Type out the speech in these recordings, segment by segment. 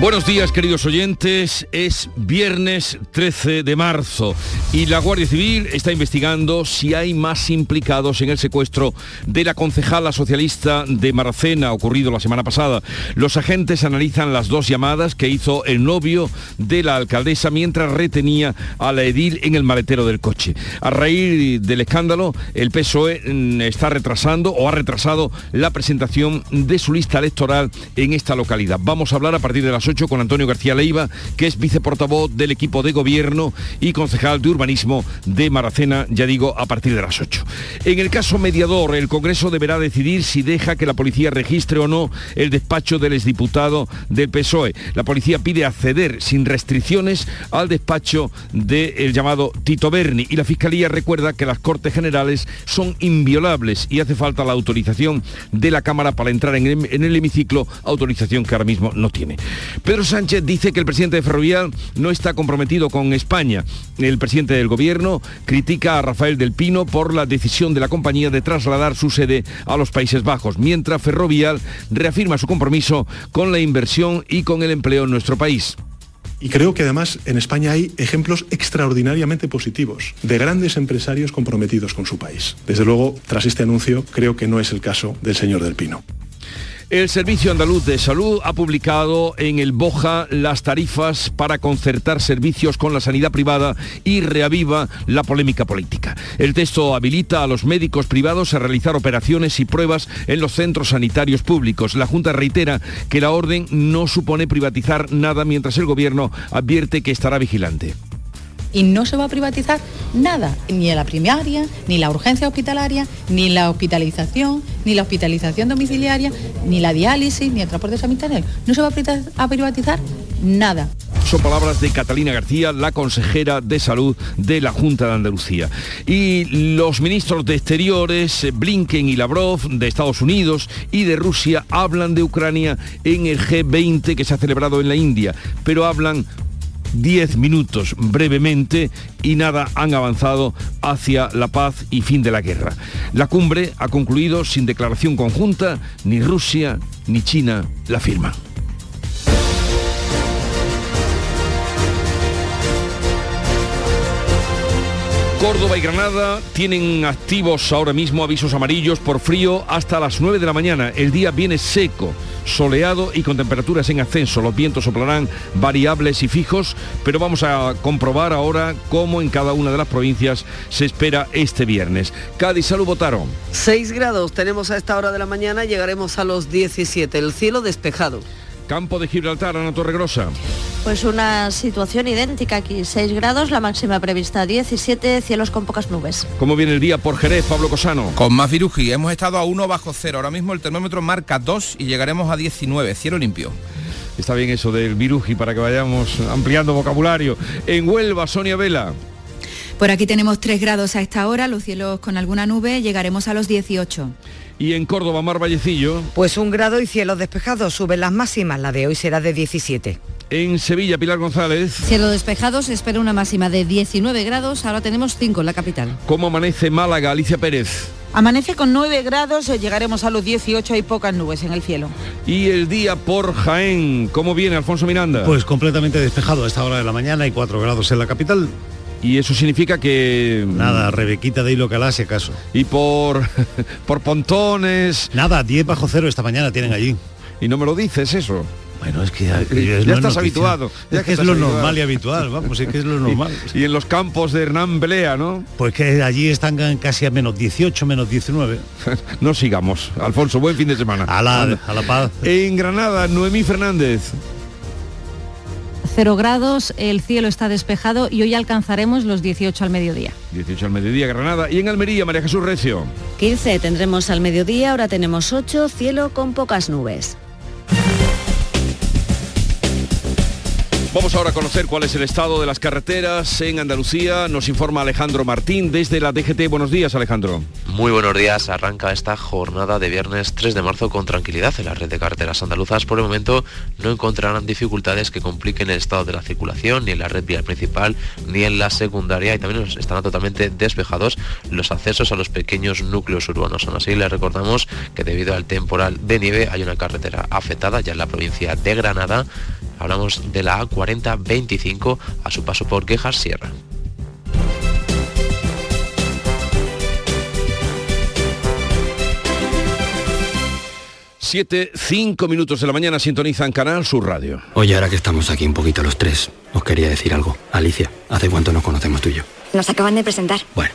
Buenos días queridos oyentes, es viernes 13 de marzo y la Guardia Civil está investigando si hay más implicados en el secuestro de la concejala socialista de Maracena ocurrido la semana pasada. Los agentes analizan las dos llamadas que hizo el novio de la alcaldesa mientras retenía a la edil en el maletero del coche. A raíz del escándalo, el PSOE mm, está retrasando o ha retrasado la presentación de su lista electoral en esta localidad. Vamos a hablar a partir de las con Antonio García Leiva, que es viceportavoz del equipo de gobierno y concejal de urbanismo de Maracena, ya digo, a partir de las 8. En el caso mediador, el Congreso deberá decidir si deja que la policía registre o no el despacho del exdiputado del PSOE. La policía pide acceder sin restricciones al despacho del llamado Tito Berni y la Fiscalía recuerda que las Cortes Generales son inviolables y hace falta la autorización de la Cámara para entrar en el, en el hemiciclo, autorización que ahora mismo no tiene. Pedro Sánchez dice que el presidente de Ferrovial no está comprometido con España. El presidente del gobierno critica a Rafael del Pino por la decisión de la compañía de trasladar su sede a los Países Bajos, mientras Ferrovial reafirma su compromiso con la inversión y con el empleo en nuestro país. Y creo que además en España hay ejemplos extraordinariamente positivos de grandes empresarios comprometidos con su país. Desde luego, tras este anuncio, creo que no es el caso del señor Del Pino. El Servicio Andaluz de Salud ha publicado en el Boja las tarifas para concertar servicios con la sanidad privada y reaviva la polémica política. El texto habilita a los médicos privados a realizar operaciones y pruebas en los centros sanitarios públicos. La Junta reitera que la orden no supone privatizar nada mientras el Gobierno advierte que estará vigilante y no se va a privatizar nada, ni la primaria, ni la urgencia hospitalaria, ni la hospitalización, ni la hospitalización domiciliaria, ni la diálisis, ni el transporte sanitario. No se va a privatizar nada. Son palabras de Catalina García, la consejera de salud de la Junta de Andalucía. Y los ministros de Exteriores, Blinken y Lavrov, de Estados Unidos y de Rusia, hablan de Ucrania en el G20 que se ha celebrado en la India, pero hablan 10 minutos brevemente y nada han avanzado hacia la paz y fin de la guerra. La cumbre ha concluido sin declaración conjunta, ni Rusia ni China la firman. Córdoba y Granada tienen activos ahora mismo avisos amarillos por frío hasta las 9 de la mañana. El día viene seco soleado y con temperaturas en ascenso. Los vientos soplarán variables y fijos, pero vamos a comprobar ahora cómo en cada una de las provincias se espera este viernes. Cádiz, salud, votaron. 6 grados tenemos a esta hora de la mañana, llegaremos a los 17. El cielo despejado. Campo de Gibraltar, Ana Torregrosa. Pues una situación idéntica aquí, 6 grados, la máxima prevista 17, cielos con pocas nubes. ¿Cómo viene el día por Jerez, Pablo Cosano? Con más viruji, hemos estado a 1 bajo cero, ahora mismo el termómetro marca 2 y llegaremos a 19, cielo limpio. Está bien eso del viruji para que vayamos ampliando vocabulario. En Huelva, Sonia Vela. Por aquí tenemos 3 grados a esta hora, los cielos con alguna nube, llegaremos a los 18. Y en Córdoba, Mar Vallecillo. Pues un grado y cielos despejados. Suben las máximas. La de hoy será de 17. En Sevilla, Pilar González. Cielo despejado, se espera una máxima de 19 grados, ahora tenemos 5 en la capital. ¿Cómo amanece Málaga, Alicia Pérez? Amanece con 9 grados, llegaremos a los 18, hay pocas nubes en el cielo. Y el día por Jaén, ¿cómo viene Alfonso Miranda? Pues completamente despejado a esta hora de la mañana, hay 4 grados en la capital. Y eso significa que... Nada, Rebequita de Hilo Calá, si acaso. Y por, por pontones... Nada, 10 bajo cero esta mañana tienen allí. Y no me lo dices eso. Bueno, es que ya, estás habituado. Ya que, es lo normal y habitual, vamos, es que es lo normal. y, en los campos de Hernán Belea, ¿no? Pues que allí están casi a menos 18, menos 19. no sigamos. Alfonso, buen fin de semana. A la, a la paz. En Granada, Noemí Fernández. 0 grados, el cielo está despejado y hoy alcanzaremos los 18 al mediodía. 18 al mediodía, Granada. Y en Almería, María Jesús Recio. 15 tendremos al mediodía, ahora tenemos 8, cielo con pocas nubes. Vamos ahora a conocer cuál es el estado de las carreteras en Andalucía. Nos informa Alejandro Martín desde la DGT. Buenos días, Alejandro. Muy buenos días. Arranca esta jornada de viernes 3 de marzo con tranquilidad en la red de carreteras andaluzas. Por el momento no encontrarán dificultades que compliquen el estado de la circulación ni en la red vial principal ni en la secundaria y también estarán totalmente despejados los accesos a los pequeños núcleos urbanos. Aún así, les recordamos que debido al temporal de nieve hay una carretera afectada ya en la provincia de Granada. Hablamos de la A4025 a su paso por Quejas Sierra. Siete, cinco minutos de la mañana sintonizan Canal Sur Radio. Oye, ahora que estamos aquí un poquito los tres, os quería decir algo. Alicia, ¿hace cuánto nos conocemos tú y yo? Nos acaban de presentar. Bueno,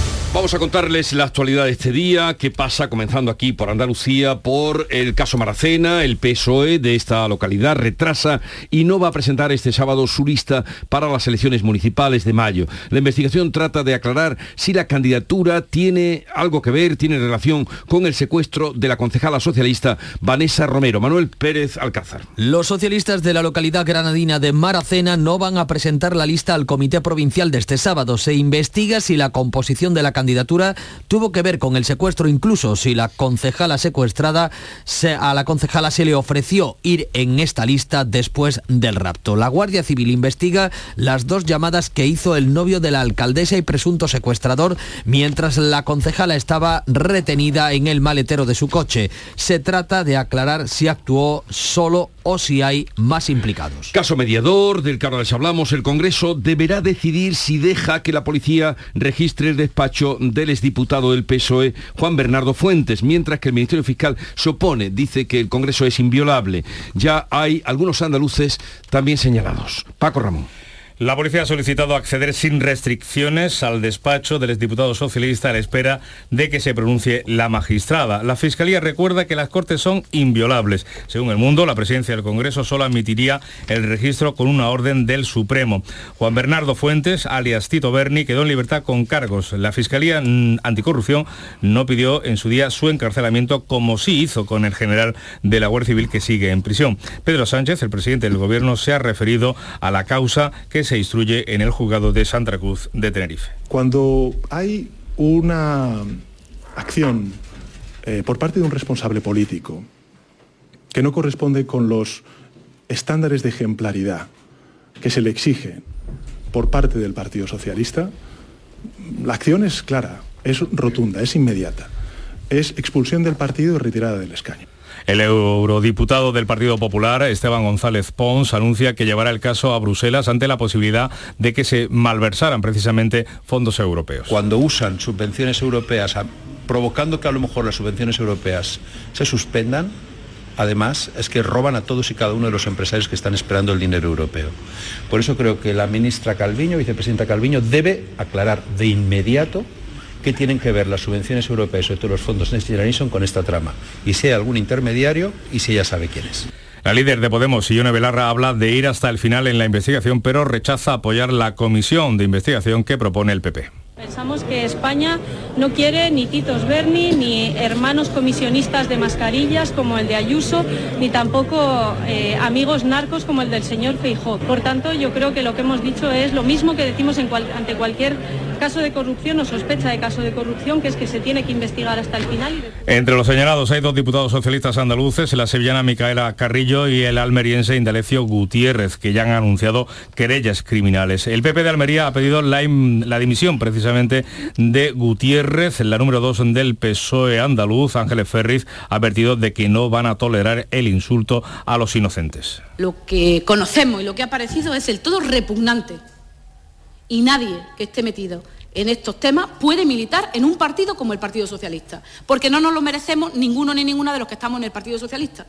Vamos a contarles la actualidad de este día, qué pasa comenzando aquí por Andalucía, por el caso Maracena, el PSOE de esta localidad retrasa y no va a presentar este sábado su lista para las elecciones municipales de mayo. La investigación trata de aclarar si la candidatura tiene algo que ver, tiene relación con el secuestro de la concejala socialista Vanessa Romero. Manuel Pérez Alcázar. Los socialistas de la localidad granadina de Maracena no van a presentar la lista al comité provincial de este sábado. Se investiga si la composición de la candidatura tuvo que ver con el secuestro, incluso si la concejala secuestrada, se, a la concejala se le ofreció ir en esta lista después del rapto. La Guardia Civil investiga las dos llamadas que hizo el novio de la alcaldesa y presunto secuestrador mientras la concejala estaba retenida en el maletero de su coche. Se trata de aclarar si actuó solo o si hay más implicados. Caso mediador, del que ahora les hablamos, el Congreso deberá decidir si deja que la policía registre el despacho del exdiputado del PSOE, Juan Bernardo Fuentes, mientras que el Ministerio Fiscal se opone, dice que el Congreso es inviolable. Ya hay algunos andaluces también señalados. Paco Ramón. La policía ha solicitado acceder sin restricciones al despacho del exdiputado socialista a la espera de que se pronuncie la magistrada. La Fiscalía recuerda que las Cortes son inviolables. Según el mundo, la presidencia del Congreso solo admitiría el registro con una orden del Supremo. Juan Bernardo Fuentes, alias Tito Berni, quedó en libertad con cargos. La Fiscalía mm, Anticorrupción no pidió en su día su encarcelamiento como sí hizo con el general de la Guardia Civil que sigue en prisión. Pedro Sánchez, el presidente del Gobierno, se ha referido a la causa que se instruye en el juzgado de Santa Cruz de Tenerife. Cuando hay una acción eh, por parte de un responsable político que no corresponde con los estándares de ejemplaridad que se le exigen por parte del Partido Socialista, la acción es clara, es rotunda, es inmediata. Es expulsión del partido y retirada del escaño. El eurodiputado del Partido Popular, Esteban González Pons, anuncia que llevará el caso a Bruselas ante la posibilidad de que se malversaran precisamente fondos europeos. Cuando usan subvenciones europeas, provocando que a lo mejor las subvenciones europeas se suspendan, además es que roban a todos y cada uno de los empresarios que están esperando el dinero europeo. Por eso creo que la ministra Calviño, vicepresidenta Calviño, debe aclarar de inmediato qué tienen que ver las subvenciones europeas, sobre todo los fondos Next Generation, con esta trama. Y si hay algún intermediario y si ella sabe quién es. La líder de Podemos, Ione Belarra, habla de ir hasta el final en la investigación, pero rechaza apoyar la comisión de investigación que propone el PP. Pensamos que España no quiere ni Titos Berni, ni hermanos comisionistas de mascarillas como el de Ayuso, ni tampoco eh, amigos narcos como el del señor Feijó. Por tanto, yo creo que lo que hemos dicho es lo mismo que decimos en cual- ante cualquier caso de corrupción o sospecha de caso de corrupción, que es que se tiene que investigar hasta el final. Entre los señalados hay dos diputados socialistas andaluces, la sevillana Micaela Carrillo y el almeriense Indalecio Gutiérrez, que ya han anunciado querellas criminales. El PP de Almería ha pedido la, la dimisión precisamente de Gutiérrez, la número dos del PSOE andaluz, Ángeles Ferriz, ha advertido de que no van a tolerar el insulto a los inocentes. Lo que conocemos y lo que ha aparecido es el todo repugnante. Y nadie que esté metido en estos temas puede militar en un partido como el Partido Socialista, porque no nos lo merecemos ninguno ni ninguna de los que estamos en el Partido Socialista.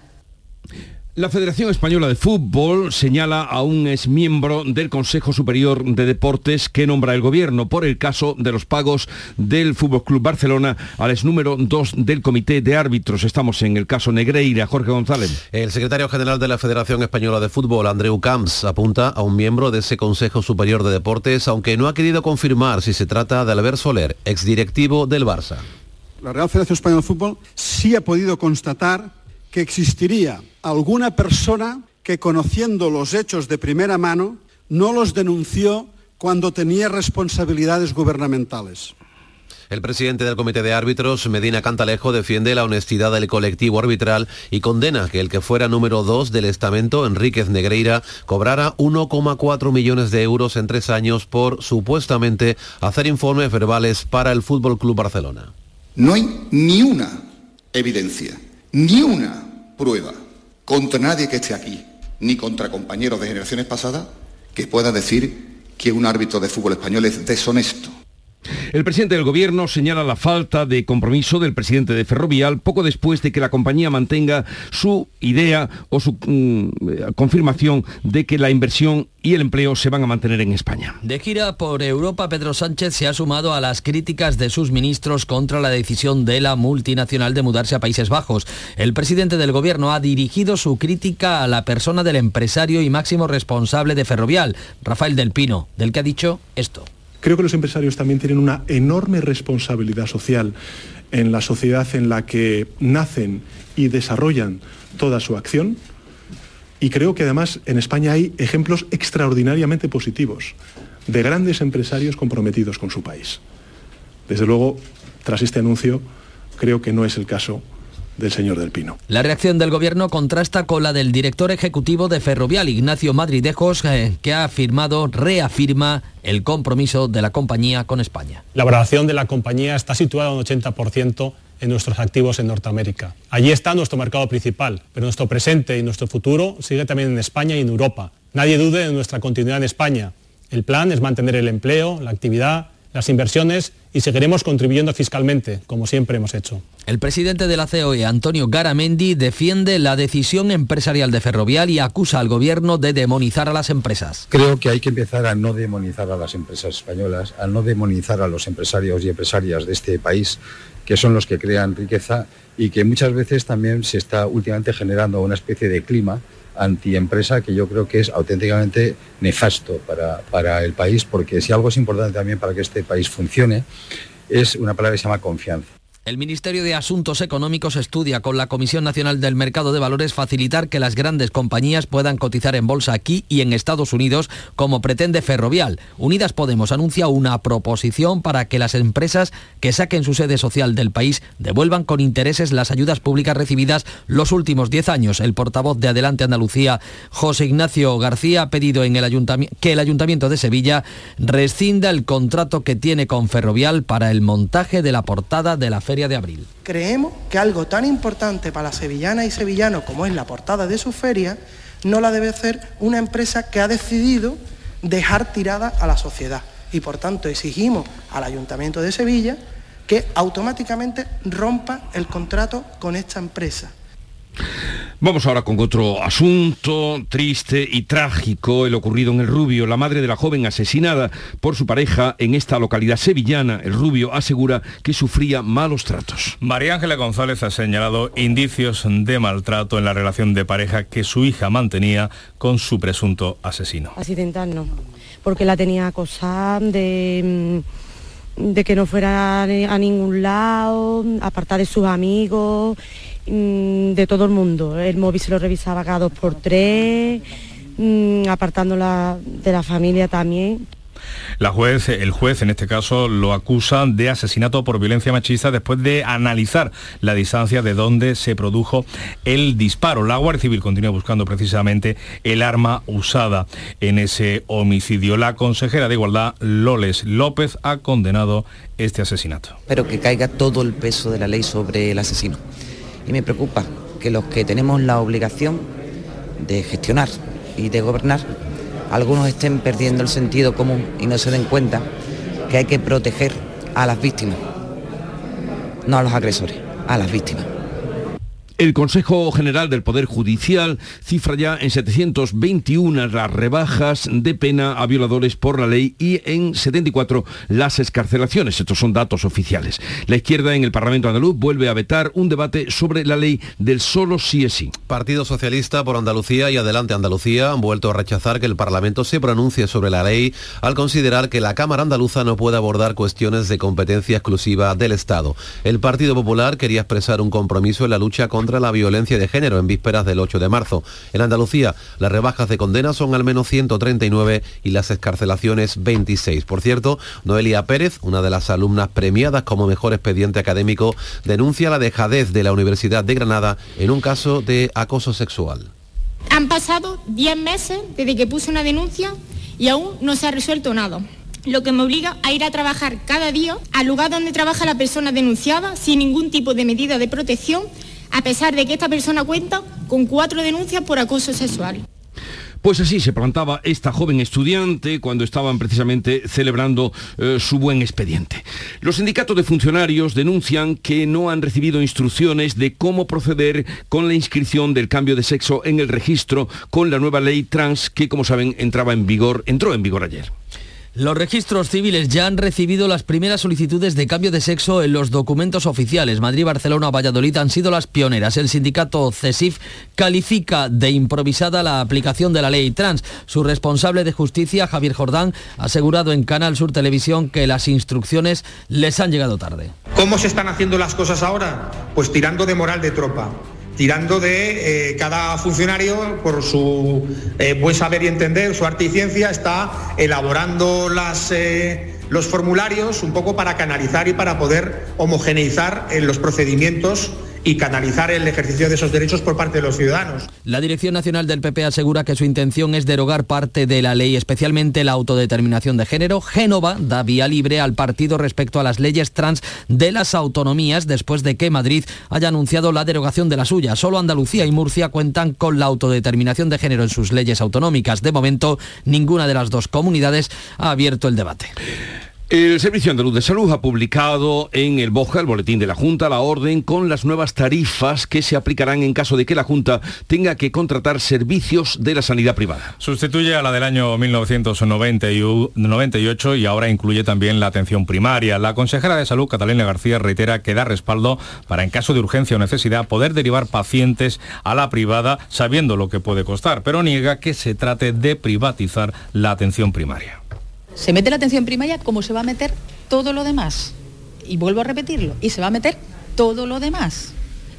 La Federación Española de Fútbol señala a un exmiembro del Consejo Superior de Deportes que nombra el gobierno por el caso de los pagos del Fútbol Club Barcelona al ex número 2 del Comité de Árbitros. Estamos en el caso Negreira. Jorge González. El secretario general de la Federación Española de Fútbol, Andreu Camps, apunta a un miembro de ese Consejo Superior de Deportes, aunque no ha querido confirmar si se trata de Albert Soler, exdirectivo del Barça. La Real Federación Española de Fútbol sí ha podido constatar que existiría alguna persona que conociendo los hechos de primera mano no los denunció cuando tenía responsabilidades gubernamentales. El presidente del Comité de Árbitros, Medina Cantalejo, defiende la honestidad del colectivo arbitral y condena que el que fuera número 2 del estamento, Enríquez Negreira, cobrara 1,4 millones de euros en tres años por supuestamente hacer informes verbales para el Fútbol Club Barcelona. No hay ni una evidencia, ni una prueba contra nadie que esté aquí, ni contra compañeros de generaciones pasadas, que pueda decir que un árbitro de fútbol español es deshonesto. El presidente del gobierno señala la falta de compromiso del presidente de Ferrovial poco después de que la compañía mantenga su idea o su mm, confirmación de que la inversión y el empleo se van a mantener en España. De gira por Europa, Pedro Sánchez se ha sumado a las críticas de sus ministros contra la decisión de la multinacional de mudarse a Países Bajos. El presidente del gobierno ha dirigido su crítica a la persona del empresario y máximo responsable de Ferrovial, Rafael del Pino, del que ha dicho esto. Creo que los empresarios también tienen una enorme responsabilidad social en la sociedad en la que nacen y desarrollan toda su acción. Y creo que además en España hay ejemplos extraordinariamente positivos de grandes empresarios comprometidos con su país. Desde luego, tras este anuncio, creo que no es el caso del señor Del Pino. La reacción del gobierno contrasta con la del director ejecutivo de Ferrovial, Ignacio Madridejos, eh, que ha afirmado, reafirma el compromiso de la compañía con España. La valoración de la compañía está situada un 80% en nuestros activos en Norteamérica. Allí está nuestro mercado principal, pero nuestro presente y nuestro futuro sigue también en España y en Europa. Nadie dude de nuestra continuidad en España. El plan es mantener el empleo, la actividad, las inversiones y seguiremos contribuyendo fiscalmente, como siempre hemos hecho. El presidente de la COE, Antonio Garamendi, defiende la decisión empresarial de Ferrovial y acusa al gobierno de demonizar a las empresas. Creo que hay que empezar a no demonizar a las empresas españolas, a no demonizar a los empresarios y empresarias de este país, que son los que crean riqueza y que muchas veces también se está últimamente generando una especie de clima antiempresa que yo creo que es auténticamente nefasto para, para el país, porque si algo es importante también para que este país funcione, es una palabra que se llama confianza. El Ministerio de Asuntos Económicos estudia con la Comisión Nacional del Mercado de Valores facilitar que las grandes compañías puedan cotizar en bolsa aquí y en Estados Unidos, como pretende Ferrovial. Unidas Podemos anuncia una proposición para que las empresas que saquen su sede social del país devuelvan con intereses las ayudas públicas recibidas los últimos 10 años. El portavoz de Adelante Andalucía, José Ignacio García, ha pedido en el que el Ayuntamiento de Sevilla rescinda el contrato que tiene con Ferrovial para el montaje de la portada de la Creemos que algo tan importante para las sevillanas y sevillanos como es la portada de su feria, no la debe hacer una empresa que ha decidido dejar tirada a la sociedad. Y por tanto exigimos al Ayuntamiento de Sevilla que automáticamente rompa el contrato con esta empresa. Vamos ahora con otro asunto triste y trágico, el ocurrido en El Rubio. La madre de la joven asesinada por su pareja en esta localidad sevillana, El Rubio, asegura que sufría malos tratos. María Ángela González ha señalado indicios de maltrato en la relación de pareja que su hija mantenía con su presunto asesino. Accidental no, porque la tenía acosada de, de que no fuera a ningún lado, apartar de sus amigos, mm, de todo el mundo. El móvil se lo revisaba cada dos por tres, mm, apartándola de la familia también. La juez, el juez en este caso lo acusa de asesinato por violencia machista después de analizar la distancia de donde se produjo el disparo. La Guardia Civil continúa buscando precisamente el arma usada en ese homicidio. La consejera de Igualdad, Loles López, ha condenado este asesinato. Pero que caiga todo el peso de la ley sobre el asesino. Y me preocupa que los que tenemos la obligación de gestionar y de gobernar algunos estén perdiendo el sentido común y no se den cuenta que hay que proteger a las víctimas, no a los agresores, a las víctimas. El Consejo General del Poder Judicial cifra ya en 721 las rebajas de pena a violadores por la ley y en 74 las escarcelaciones. Estos son datos oficiales. La izquierda en el Parlamento andaluz vuelve a vetar un debate sobre la ley del solo sí es sí. Partido Socialista por Andalucía y Adelante Andalucía han vuelto a rechazar que el Parlamento se pronuncie sobre la ley al considerar que la Cámara Andaluza no puede abordar cuestiones de competencia exclusiva del Estado. El Partido Popular quería expresar un compromiso en la lucha contra la violencia de género en vísperas del 8 de marzo. En Andalucía, las rebajas de condena son al menos 139 y las escarcelaciones 26. Por cierto, Noelia Pérez, una de las alumnas premiadas como mejor expediente académico, denuncia la dejadez de la Universidad de Granada en un caso de acoso sexual. Han pasado 10 meses desde que puse una denuncia y aún no se ha resuelto nada lo que me obliga a ir a trabajar cada día al lugar donde trabaja la persona denunciada sin ningún tipo de medida de protección a pesar de que esta persona cuenta con cuatro denuncias por acoso sexual. Pues así se plantaba esta joven estudiante cuando estaban precisamente celebrando eh, su buen expediente. Los sindicatos de funcionarios denuncian que no han recibido instrucciones de cómo proceder con la inscripción del cambio de sexo en el registro con la nueva ley trans que, como saben, entraba en vigor, entró en vigor ayer. Los registros civiles ya han recibido las primeras solicitudes de cambio de sexo en los documentos oficiales. Madrid, Barcelona Valladolid han sido las pioneras. El sindicato CESIF califica de improvisada la aplicación de la ley trans. Su responsable de justicia, Javier Jordán, ha asegurado en Canal Sur Televisión que las instrucciones les han llegado tarde. ¿Cómo se están haciendo las cosas ahora? Pues tirando de moral de tropa tirando de eh, cada funcionario, por su eh, buen saber y entender, su arte y ciencia, está elaborando eh, los formularios un poco para canalizar y para poder homogeneizar en los procedimientos y canalizar el ejercicio de esos derechos por parte de los ciudadanos. La Dirección Nacional del PP asegura que su intención es derogar parte de la ley, especialmente la autodeterminación de género. Génova da vía libre al partido respecto a las leyes trans de las autonomías después de que Madrid haya anunciado la derogación de la suya. Solo Andalucía y Murcia cuentan con la autodeterminación de género en sus leyes autonómicas. De momento, ninguna de las dos comunidades ha abierto el debate. El Servicio Andaluz de Salud ha publicado en el BOJA, el Boletín de la Junta, la orden con las nuevas tarifas que se aplicarán en caso de que la Junta tenga que contratar servicios de la sanidad privada. Sustituye a la del año 1998 y ahora incluye también la atención primaria. La consejera de Salud, Catalina García, reitera que da respaldo para, en caso de urgencia o necesidad, poder derivar pacientes a la privada sabiendo lo que puede costar, pero niega que se trate de privatizar la atención primaria. Se mete la atención primaria como se va a meter todo lo demás. Y vuelvo a repetirlo, y se va a meter todo lo demás.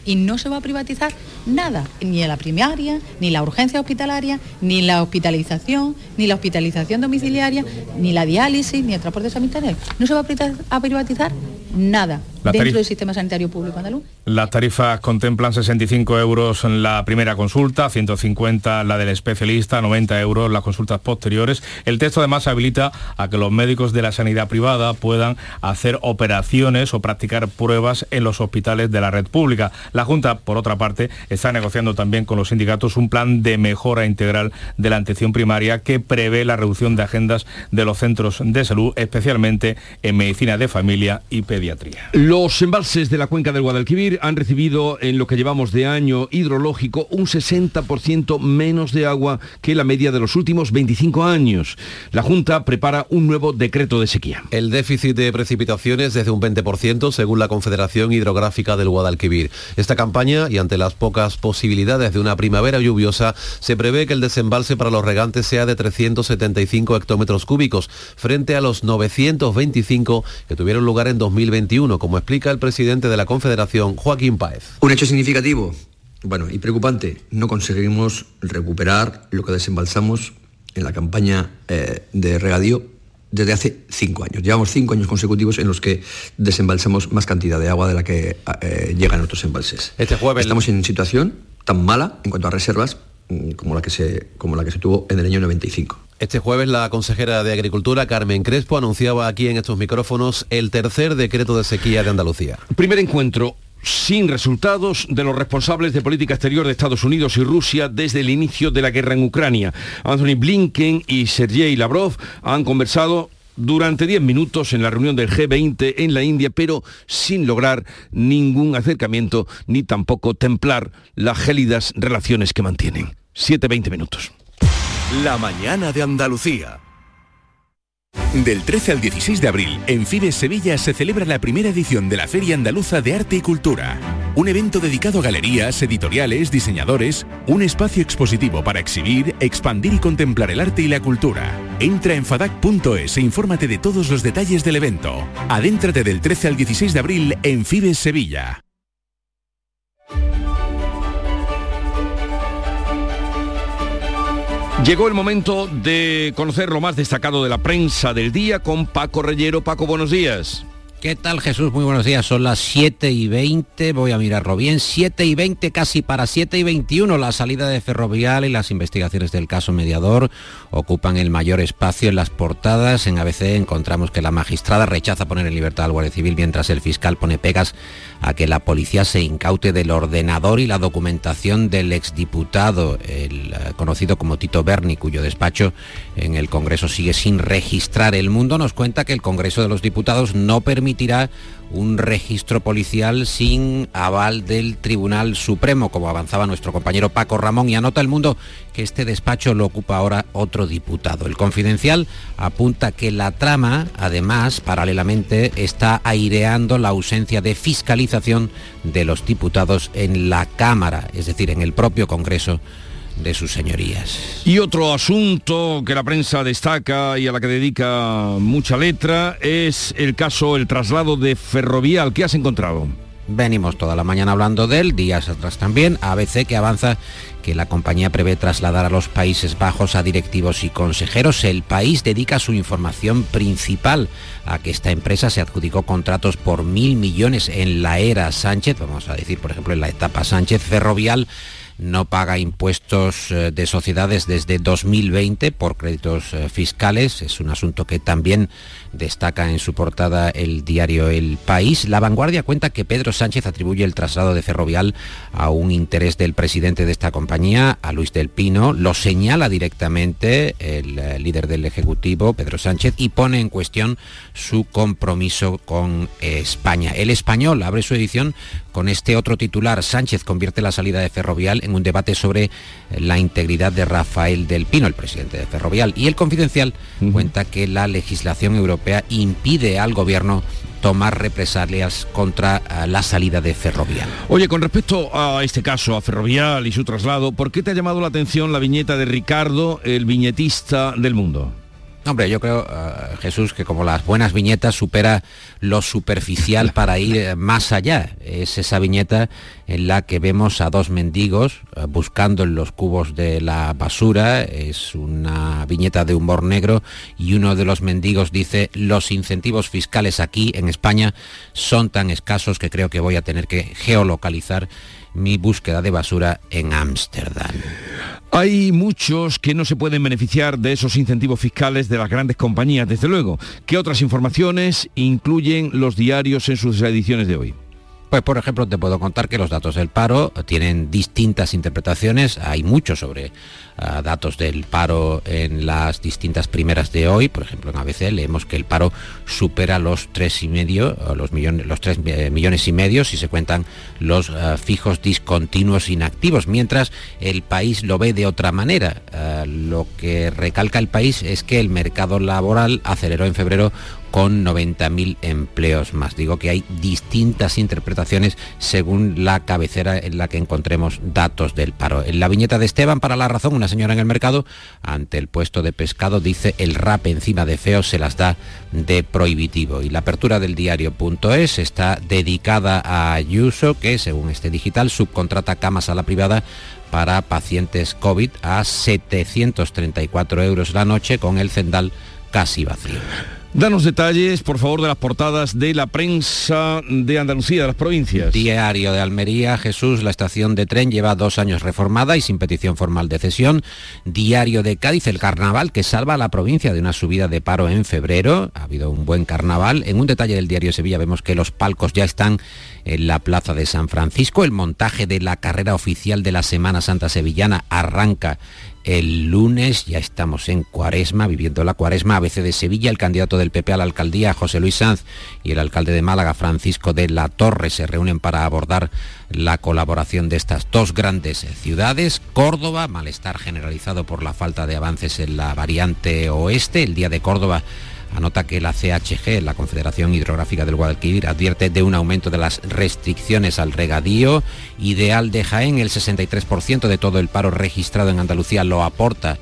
Y no se va a privatizar nada, ni la primaria, ni la urgencia hospitalaria, ni la hospitalización, ni la hospitalización domiciliaria, ni la diálisis, ni el transporte sanitario. No se va a privatizar nada dentro del sistema sanitario público andaluz. Las tarifas contemplan 65 euros en la primera consulta, 150 la del especialista, 90 euros las consultas posteriores. El texto además habilita a que los médicos de la sanidad privada puedan hacer operaciones o practicar pruebas en los hospitales de la red pública. La Junta, por otra parte, está negociando también con los sindicatos un plan de mejora integral de la atención primaria que prevé la reducción de agendas de los centros de salud, especialmente en medicina de familia y pediatría Los embalses de la cuenca del Guadalquivir han recibido en lo que llevamos de año hidrológico un 60% menos de agua que la media de los últimos 25 años. La Junta prepara un nuevo decreto de sequía. El déficit de precipitaciones es de un 20% según la Confederación Hidrográfica del Guadalquivir. Esta campaña y ante las pocas posibilidades de una primavera lluviosa, se prevé que el desembalse para los regantes sea de 375 hectómetros cúbicos frente a los 925 que tuvieron lugar en 2021 como explica el presidente de la Confederación, Joaquín Páez. Un hecho significativo, bueno, y preocupante, no conseguimos recuperar lo que desembalsamos en la campaña eh, de regadío desde hace cinco años. Llevamos cinco años consecutivos en los que desembalsamos más cantidad de agua de la que eh, llega en otros embalses. Este jueves estamos en situación tan mala en cuanto a reservas mm, como la que se, como la que se tuvo en el año 95. Este jueves la consejera de Agricultura, Carmen Crespo, anunciaba aquí en estos micrófonos el tercer decreto de sequía de Andalucía. Primer encuentro sin resultados de los responsables de política exterior de Estados Unidos y Rusia desde el inicio de la guerra en Ucrania. Anthony Blinken y Sergei Lavrov han conversado durante 10 minutos en la reunión del G20 en la India, pero sin lograr ningún acercamiento ni tampoco templar las gélidas relaciones que mantienen. 7-20 minutos. La mañana de Andalucía. Del 13 al 16 de abril, en Fides Sevilla se celebra la primera edición de la Feria Andaluza de Arte y Cultura. Un evento dedicado a galerías, editoriales, diseñadores, un espacio expositivo para exhibir, expandir y contemplar el arte y la cultura. Entra en fadac.es e infórmate de todos los detalles del evento. Adéntrate del 13 al 16 de abril en Fides Sevilla. Llegó el momento de conocer lo más destacado de la prensa del día con Paco Reyero. Paco, buenos días. ¿Qué tal Jesús? Muy buenos días. Son las 7 y 20, voy a mirarlo bien. 7 y 20, casi para 7 y 21. La salida de Ferrovial y las investigaciones del caso mediador ocupan el mayor espacio en las portadas. En ABC encontramos que la magistrada rechaza poner en libertad al Guardia Civil mientras el fiscal pone pegas a que la policía se incaute del ordenador y la documentación del exdiputado, el eh, conocido como Tito Berni, cuyo despacho en el Congreso sigue sin registrar. El mundo nos cuenta que el Congreso de los Diputados no permitirá un registro policial sin aval del Tribunal Supremo, como avanzaba nuestro compañero Paco Ramón, y anota el mundo que este despacho lo ocupa ahora otro diputado. El confidencial apunta que la trama, además, paralelamente, está aireando la ausencia de fiscalización de los diputados en la Cámara, es decir, en el propio Congreso de sus señorías. Y otro asunto que la prensa destaca y a la que dedica mucha letra es el caso, el traslado de Ferrovial. ¿Qué has encontrado? Venimos toda la mañana hablando de él, días atrás también, ABC que avanza que la compañía prevé trasladar a los Países Bajos a directivos y consejeros. El país dedica su información principal a que esta empresa se adjudicó contratos por mil millones en la era Sánchez, vamos a decir por ejemplo en la etapa Sánchez Ferrovial no paga impuestos eh, de sociedades desde 2020 por créditos eh, fiscales. Es un asunto que también destaca en su portada el diario El País. La vanguardia cuenta que Pedro Sánchez atribuye el traslado de Ferrovial a un interés del presidente de esta compañía, a Luis del Pino. Lo señala directamente el eh, líder del Ejecutivo, Pedro Sánchez, y pone en cuestión su compromiso con España. El español abre su edición con este otro titular. Sánchez convierte la salida de Ferrovial en un debate sobre la integridad de Rafael del Pino, el presidente de Ferrovial. Y el Confidencial cuenta que la legislación europea impide al gobierno tomar represalias contra eh, la salida de Ferrovial. Oye, con respecto a este caso, a Ferrovial y su traslado, ¿por qué te ha llamado la atención la viñeta de Ricardo, el viñetista del mundo? Hombre, yo creo, eh, Jesús, que como las buenas viñetas supera lo superficial para ir eh, más allá. Es esa viñeta en la que vemos a dos mendigos eh, buscando en los cubos de la basura. Es una viñeta de humor negro y uno de los mendigos dice, los incentivos fiscales aquí en España son tan escasos que creo que voy a tener que geolocalizar mi búsqueda de basura en Ámsterdam. Hay muchos que no se pueden beneficiar de esos incentivos fiscales de las grandes compañías, desde luego. ¿Qué otras informaciones incluyen los diarios en sus ediciones de hoy? Pues por ejemplo te puedo contar que los datos del paro tienen distintas interpretaciones, hay mucho sobre ah, datos del paro en las distintas primeras de hoy, por ejemplo en ABC leemos que el paro supera los tres y medio, los millones, los tres eh, millones y medio si se cuentan los ah, fijos discontinuos inactivos, mientras el país lo ve de otra manera. Ah, lo que recalca el país es que el mercado laboral aceleró en febrero con 90.000 empleos más. Digo que hay distintas interpretaciones según la cabecera en la que encontremos datos del paro. En la viñeta de Esteban, para la razón, una señora en el mercado, ante el puesto de pescado, dice el rap encima de feo se las da de prohibitivo. Y la apertura del diario.es está dedicada a Ayuso, que según este digital subcontrata camas a la privada para pacientes COVID a 734 euros la noche con el cendal casi vacío. Danos detalles, por favor, de las portadas de la prensa de Andalucía, de las provincias. Diario de Almería, Jesús, la estación de tren lleva dos años reformada y sin petición formal de cesión. Diario de Cádiz, el carnaval que salva a la provincia de una subida de paro en febrero. Ha habido un buen carnaval. En un detalle del diario Sevilla vemos que los palcos ya están en la plaza de San Francisco. El montaje de la carrera oficial de la Semana Santa Sevillana arranca el lunes ya estamos en cuaresma, viviendo la cuaresma. ABC de Sevilla, el candidato del PP a la alcaldía, José Luis Sanz, y el alcalde de Málaga, Francisco de la Torre, se reúnen para abordar la colaboración de estas dos grandes ciudades. Córdoba, malestar generalizado por la falta de avances en la variante oeste. El día de Córdoba Anota que la CHG, la Confederación Hidrográfica del Guadalquivir, advierte de un aumento de las restricciones al regadío. Ideal de Jaén, el 63% de todo el paro registrado en Andalucía lo aporta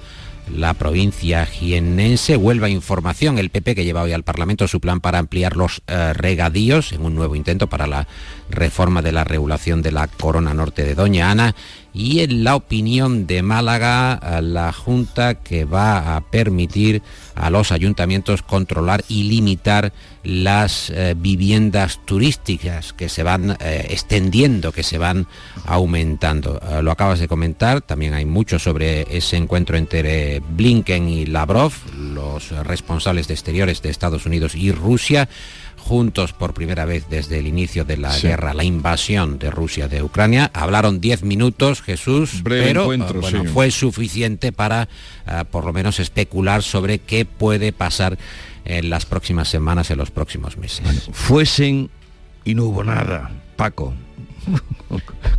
la provincia jienense. Huelva Información, el PP que lleva hoy al Parlamento su plan para ampliar los eh, regadíos en un nuevo intento para la reforma de la regulación de la Corona Norte de Doña Ana. Y en la opinión de Málaga, la Junta que va a permitir a los ayuntamientos controlar y limitar las eh, viviendas turísticas que se van eh, extendiendo, que se van aumentando. lo acabas de comentar, también hay mucho sobre ese encuentro entre Blinken y Lavrov, los responsables de exteriores de Estados Unidos y Rusia juntos por primera vez desde el inicio de la guerra, la invasión de Rusia de Ucrania. Hablaron 10 minutos, Jesús, pero ah, fue suficiente para ah, por lo menos especular sobre qué puede pasar en las próximas semanas, en los próximos meses. fuesen y no hubo nada, Paco.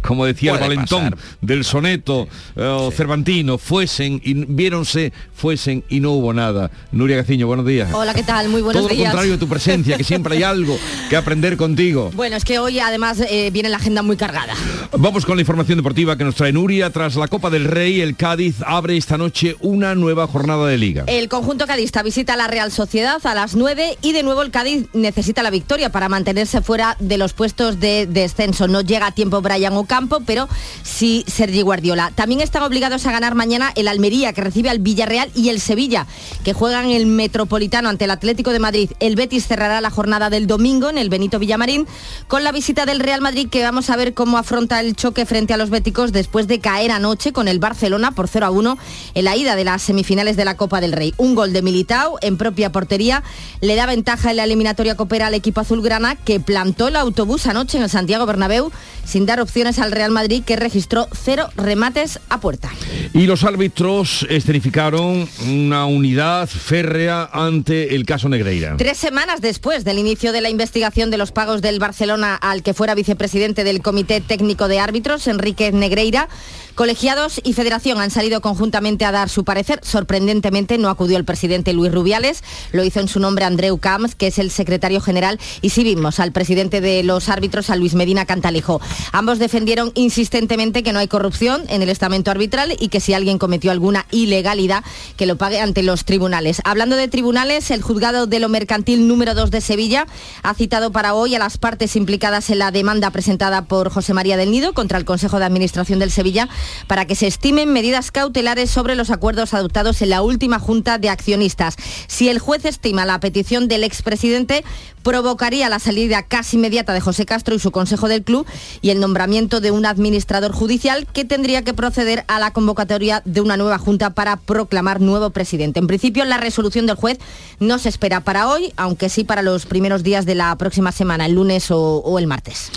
Como decía el valentón del soneto eh, cervantino, fuesen y viéronse, fuesen y no hubo nada. Nuria Gaciño, buenos días. Hola, ¿qué tal? Muy buenos días. Todo lo contrario de tu presencia, que siempre hay algo que aprender contigo. Bueno, es que hoy además eh, viene la agenda muy cargada. Vamos con la información deportiva que nos trae Nuria. Tras la Copa del Rey, el Cádiz abre esta noche una nueva jornada de liga. El conjunto cadista visita la Real Sociedad a las 9 y de nuevo el Cádiz necesita la victoria para mantenerse fuera de los puestos de descenso. No llega a tiempo Brian Ocampo, pero sí Sergi Guardiola. También están obligados a ganar mañana el Almería, que recibe al Villarreal, y el Sevilla, que juegan el Metropolitano ante el Atlético de Madrid. El Betis cerrará la jornada del domingo en el Benito Villamarín con la visita del Real Madrid, que vamos a ver cómo afronta el choque frente a los béticos después de caer anoche con el Barcelona por 0 a 1 en la ida de las semifinales de la Copa del Rey. Un gol de Militao en propia portería le da ventaja en la eliminatoria copera al equipo azulgrana que plantó el autobús anoche en el Santiago Bernabéu sin dar opciones al Real Madrid que registró cero remates a puerta. Y los árbitros escenificaron una unidad férrea ante el caso Negreira. Tres semanas después del inicio de la investigación de los pagos del Barcelona al que fuera vicepresidente del Comité Técnico de Árbitros, Enrique Negreira, Colegiados y Federación han salido conjuntamente a dar su parecer. Sorprendentemente no acudió el presidente Luis Rubiales, lo hizo en su nombre Andreu Camps, que es el secretario general, y sí vimos al presidente de los árbitros, a Luis Medina Cantalejo. Ambos defendieron insistentemente que no hay corrupción en el estamento arbitral y que si alguien cometió alguna ilegalidad, que lo pague ante los tribunales. Hablando de tribunales, el juzgado de lo mercantil número 2 de Sevilla ha citado para hoy a las partes implicadas en la demanda presentada por José María del Nido contra el Consejo de Administración del Sevilla para que se estimen medidas cautelares sobre los acuerdos adoptados en la última Junta de Accionistas. Si el juez estima la petición del expresidente, provocaría la salida casi inmediata de José Castro y su consejo del club y el nombramiento de un administrador judicial que tendría que proceder a la convocatoria de una nueva junta para proclamar nuevo presidente. En principio, la resolución del juez no se espera para hoy, aunque sí para los primeros días de la próxima semana, el lunes o, o el martes.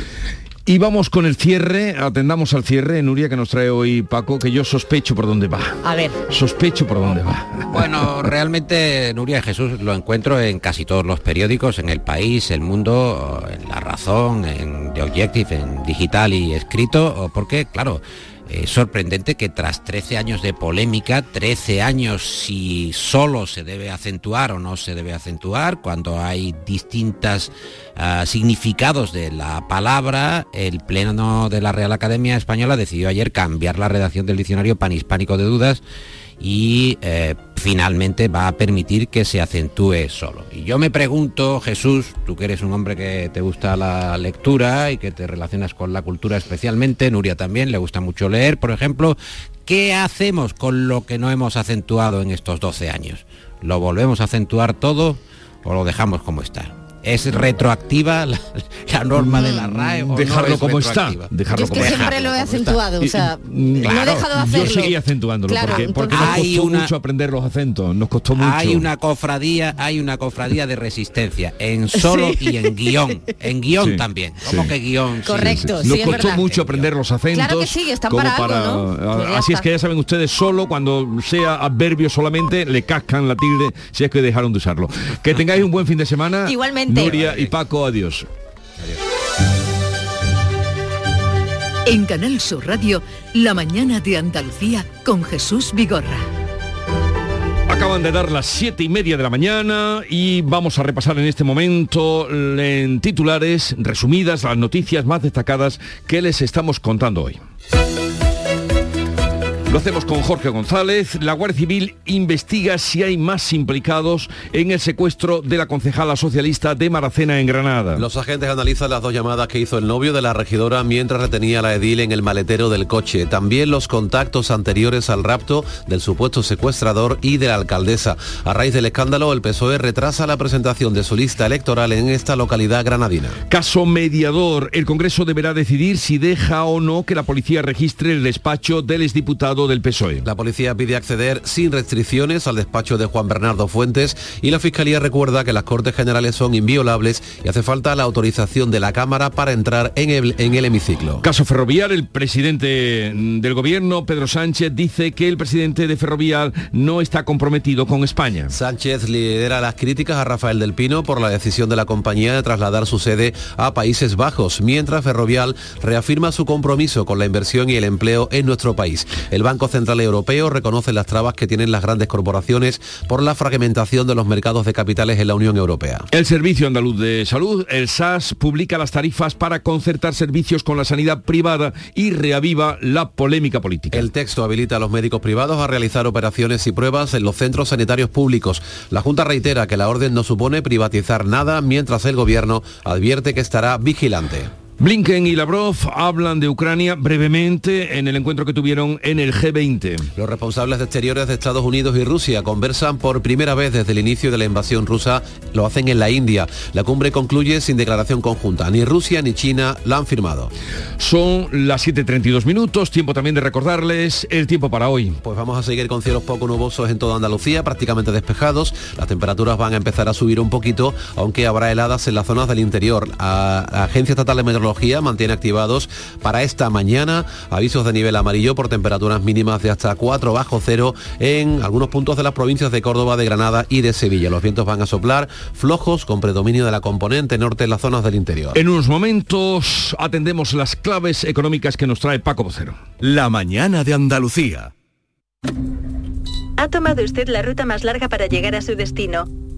Y vamos con el cierre, atendamos al cierre, Nuria, que nos trae hoy Paco, que yo sospecho por dónde va. A ver. Sospecho por dónde va. Bueno, realmente Nuria Jesús lo encuentro en casi todos los periódicos, en El País, El Mundo, en La Razón, en The Objective, en digital y escrito, porque, claro, es sorprendente que tras 13 años de polémica, 13 años si solo se debe acentuar o no se debe acentuar, cuando hay distintos ah, significados de la palabra, el Pleno de la Real Academia Española decidió ayer cambiar la redacción del diccionario panhispánico de dudas y eh, finalmente va a permitir que se acentúe solo. Y yo me pregunto, Jesús, tú que eres un hombre que te gusta la lectura y que te relacionas con la cultura especialmente, Nuria también, le gusta mucho leer, por ejemplo, ¿qué hacemos con lo que no hemos acentuado en estos 12 años? ¿Lo volvemos a acentuar todo o lo dejamos como está? ¿Es retroactiva la, norma de la RAE? O dejarlo como está. Dejarlo Yo es que siempre lo he acentuado, o sea, no he dejado de hacerlo. Yo seguí acentuándolo porque, nos costó mucho aprender los acentos, nos costó mucho. Hay una cofradía, hay una cofradía de resistencia en solo y en guion, en guion también. ¿Cómo que guion? Correcto, Nos costó mucho aprender los acentos. Claro que sí, están para, algo, ¿no? Pues así es que ya saben ustedes, solo cuando sea adverbio solamente le cascan la tilde si es que dejaron de usarlo. Que tengáis un buen fin de semana. Igualmente. Nuria y Paco, adiós. En Canal Sur Radio, La mañana de Andalucía con Jesús Vigorra. Acaban de dar las siete y media de la mañana y vamos a repasar en este momento en titulares resumidas las noticias más destacadas que les estamos contando hoy. Lo hacemos con Jorge González. La Guardia Civil investiga si hay más implicados en el secuestro de la concejala socialista de Maracena en Granada. Los agentes analizan las dos llamadas que hizo el novio de la regidora mientras retenía a la edil en el maletero del coche. También los contactos anteriores al rapto del supuesto secuestrador y de la alcaldesa. A raíz del escándalo, el PSOE retrasa la presentación de su lista electoral en esta localidad granadina. Caso mediador. El Congreso deberá decidir si deja o no que la policía registre el despacho del exdiputado del PSOE. La policía pide acceder sin restricciones al despacho de Juan Bernardo Fuentes y la Fiscalía recuerda que las Cortes Generales son inviolables y hace falta la autorización de la Cámara para entrar en el, en el hemiciclo. Caso Ferrovial, el presidente del gobierno, Pedro Sánchez, dice que el presidente de Ferrovial no está comprometido con España. Sánchez lidera las críticas a Rafael del Pino por la decisión de la compañía de trasladar su sede a Países Bajos, mientras Ferrovial reafirma su compromiso con la inversión y el empleo en nuestro país. El Banco Central Europeo reconoce las trabas que tienen las grandes corporaciones por la fragmentación de los mercados de capitales en la Unión Europea. El Servicio Andaluz de Salud, el SAS, publica las tarifas para concertar servicios con la sanidad privada y reaviva la polémica política. El texto habilita a los médicos privados a realizar operaciones y pruebas en los centros sanitarios públicos. La Junta reitera que la orden no supone privatizar nada mientras el Gobierno advierte que estará vigilante. Blinken y Lavrov hablan de Ucrania brevemente en el encuentro que tuvieron en el G20. Los responsables de exteriores de Estados Unidos y Rusia conversan por primera vez desde el inicio de la invasión rusa. Lo hacen en la India. La cumbre concluye sin declaración conjunta. Ni Rusia ni China la han firmado. Son las 7.32 minutos. Tiempo también de recordarles el tiempo para hoy. Pues vamos a seguir con cielos poco nubosos en toda Andalucía, prácticamente despejados. Las temperaturas van a empezar a subir un poquito, aunque habrá heladas en las zonas del interior. La Agencia Estatal de Meteorología mantiene activados para esta mañana avisos de nivel amarillo por temperaturas mínimas de hasta 4 bajo cero en algunos puntos de las provincias de Córdoba, de Granada y de Sevilla. Los vientos van a soplar flojos con predominio de la componente norte en las zonas del interior. En unos momentos atendemos las claves económicas que nos trae Paco Vocero. La mañana de Andalucía. Ha tomado usted la ruta más larga para llegar a su destino.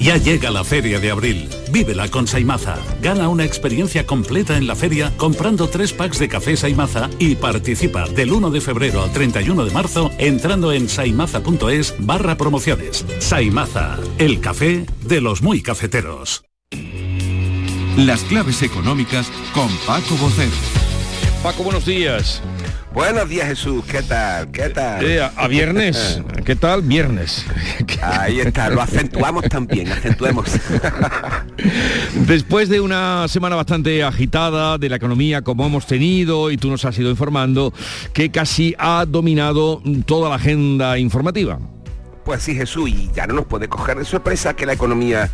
Ya llega la Feria de Abril. Vívela con Saimaza. Gana una experiencia completa en la feria comprando tres packs de café Saimaza y participa del 1 de febrero al 31 de marzo entrando en saimaza.es barra promociones. Saimaza, el café de los muy cafeteros. Las claves económicas con Paco Bocero. Paco, buenos días. Buenos días Jesús, ¿qué tal? ¿Qué tal? Eh, a, a viernes, ¿qué tal? Viernes. Ahí está, lo acentuamos también, acentuemos. Después de una semana bastante agitada de la economía como hemos tenido y tú nos has ido informando que casi ha dominado toda la agenda informativa. Pues sí Jesús, y ya no nos puede coger de sorpresa que la economía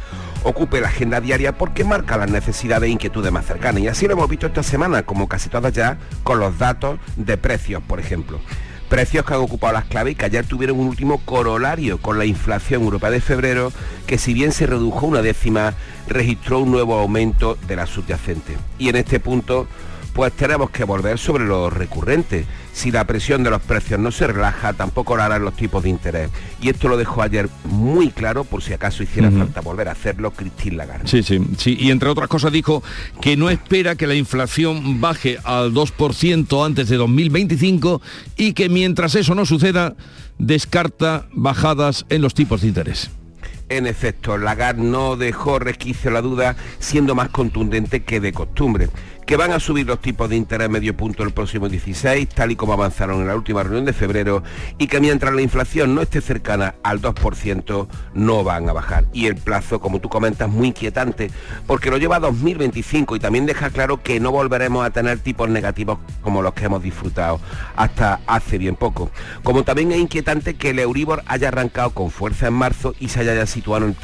ocupe la agenda diaria porque marca las necesidades e inquietudes más cercanas. Y así lo hemos visto esta semana, como casi todas ya, con los datos de precios, por ejemplo. Precios que han ocupado las claves y que ayer tuvieron un último corolario con la inflación europea de febrero, que si bien se redujo una décima, registró un nuevo aumento de la subyacente. Y en este punto, pues tenemos que volver sobre lo recurrente. Si la presión de los precios no se relaja, tampoco lo harán los tipos de interés. Y esto lo dejó ayer muy claro, por si acaso hiciera falta volver a hacerlo, Cristín Lagarde. Sí, sí, sí. Y entre otras cosas dijo que no espera que la inflación baje al 2% antes de 2025 y que mientras eso no suceda, descarta bajadas en los tipos de interés. En efecto, Lagarde no dejó resquicio la duda, siendo más contundente que de costumbre. Que van a subir los tipos de interés medio punto el próximo 16, tal y como avanzaron en la última reunión de febrero, y que mientras la inflación no esté cercana al 2%, no van a bajar. Y el plazo, como tú comentas, muy inquietante, porque lo lleva a 2025 y también deja claro que no volveremos a tener tipos negativos como los que hemos disfrutado hasta hace bien poco. Como también es inquietante que el Euribor haya arrancado con fuerza en marzo y se haya ya situado en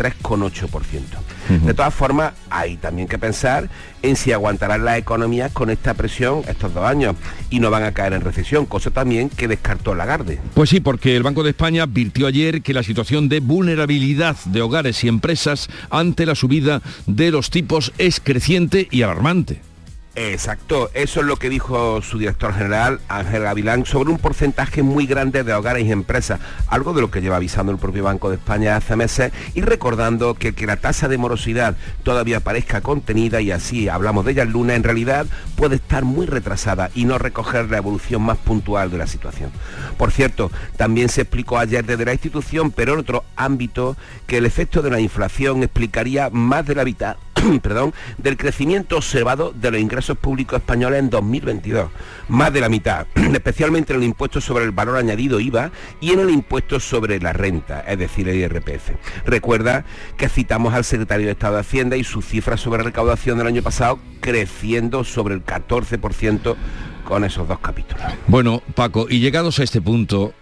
el 3,8%. De todas formas, hay también que pensar en si aguantarán las economías con esta presión estos dos años y no van a caer en recesión, cosa también que descartó Lagarde. Pues sí, porque el Banco de España advirtió ayer que la situación de vulnerabilidad de hogares y empresas ante la subida de los tipos es creciente y alarmante. Exacto, eso es lo que dijo su director general, Ángel Gavilán, sobre un porcentaje muy grande de hogares y empresas, algo de lo que lleva avisando el propio Banco de España hace meses y recordando que que la tasa de morosidad todavía parezca contenida y así hablamos de ella el lunes, en realidad puede estar muy retrasada y no recoger la evolución más puntual de la situación. Por cierto, también se explicó ayer desde la institución, pero en otro ámbito, que el efecto de la inflación explicaría más de la mitad perdón, del crecimiento observado de los ingresos públicos españoles en 2022. Más de la mitad, especialmente en el impuesto sobre el valor añadido IVA y en el impuesto sobre la renta, es decir, el IRPF. Recuerda que citamos al secretario de Estado de Hacienda y su cifra sobre recaudación del año pasado creciendo sobre el 14% con esos dos capítulos. Bueno, Paco, y llegados a este punto,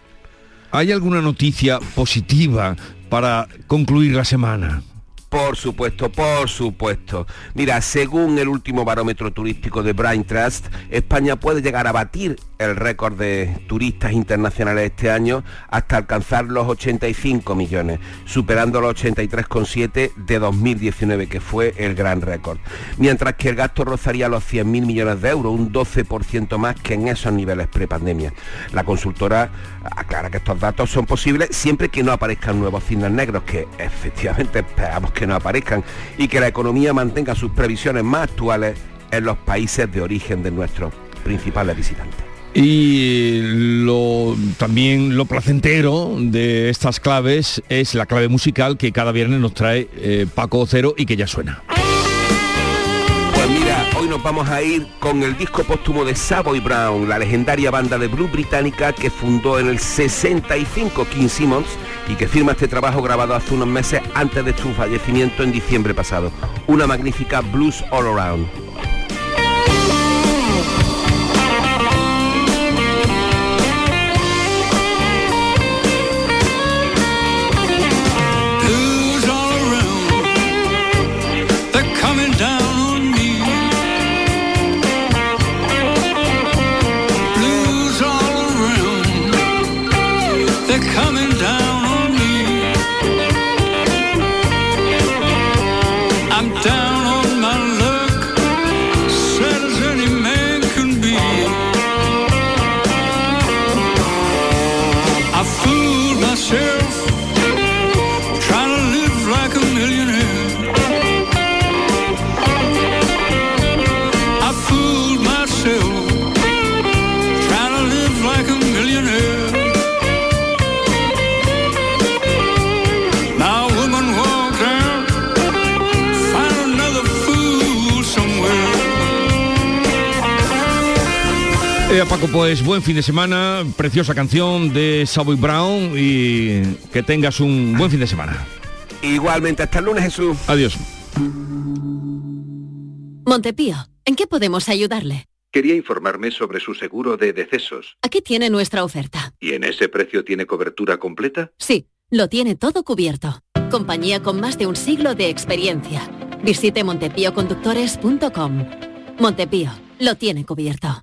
¿hay alguna noticia positiva para concluir la semana? Por supuesto, por supuesto. Mira, según el último barómetro turístico de Brain Trust, España puede llegar a batir el récord de turistas internacionales este año hasta alcanzar los 85 millones, superando los 83,7 de 2019, que fue el gran récord. Mientras que el gasto rozaría los 100.000 millones de euros, un 12% más que en esos niveles prepandemia. La consultora aclara que estos datos son posibles siempre que no aparezcan nuevos cisnes negros, que efectivamente esperamos que no aparezcan, y que la economía mantenga sus previsiones más actuales en los países de origen de nuestros principales visitantes. Y lo, también lo placentero de estas claves es la clave musical que cada viernes nos trae eh, Paco Cero y que ya suena. Pues mira, hoy nos vamos a ir con el disco póstumo de Savoy Brown, la legendaria banda de blues británica que fundó en el 65 King Simmons y que firma este trabajo grabado hace unos meses antes de su fallecimiento en diciembre pasado. Una magnífica blues all around. Paco, pues buen fin de semana, preciosa canción de Savoy Brown y que tengas un buen fin de semana. Igualmente, hasta el lunes Jesús. Adiós. Montepío, ¿en qué podemos ayudarle? Quería informarme sobre su seguro de decesos. Aquí tiene nuestra oferta. ¿Y en ese precio tiene cobertura completa? Sí, lo tiene todo cubierto. Compañía con más de un siglo de experiencia. Visite montepíoconductores.com. Montepío, lo tiene cubierto.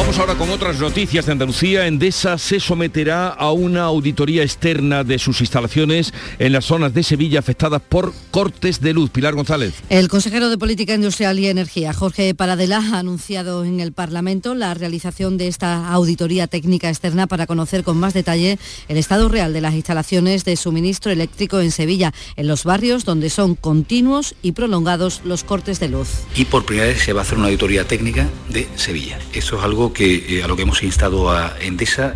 Vamos ahora con otras noticias de Andalucía. Endesa se someterá a una auditoría externa de sus instalaciones en las zonas de Sevilla afectadas por cortes de luz. Pilar González. El consejero de Política Industrial y Energía, Jorge Paradela, ha anunciado en el Parlamento la realización de esta auditoría técnica externa para conocer con más detalle el estado real de las instalaciones de suministro eléctrico en Sevilla, en los barrios donde son continuos y prolongados los cortes de luz. y por primera vez se va a hacer una auditoría técnica de Sevilla. Eso es algo que, eh, a lo que hemos instado a Endesa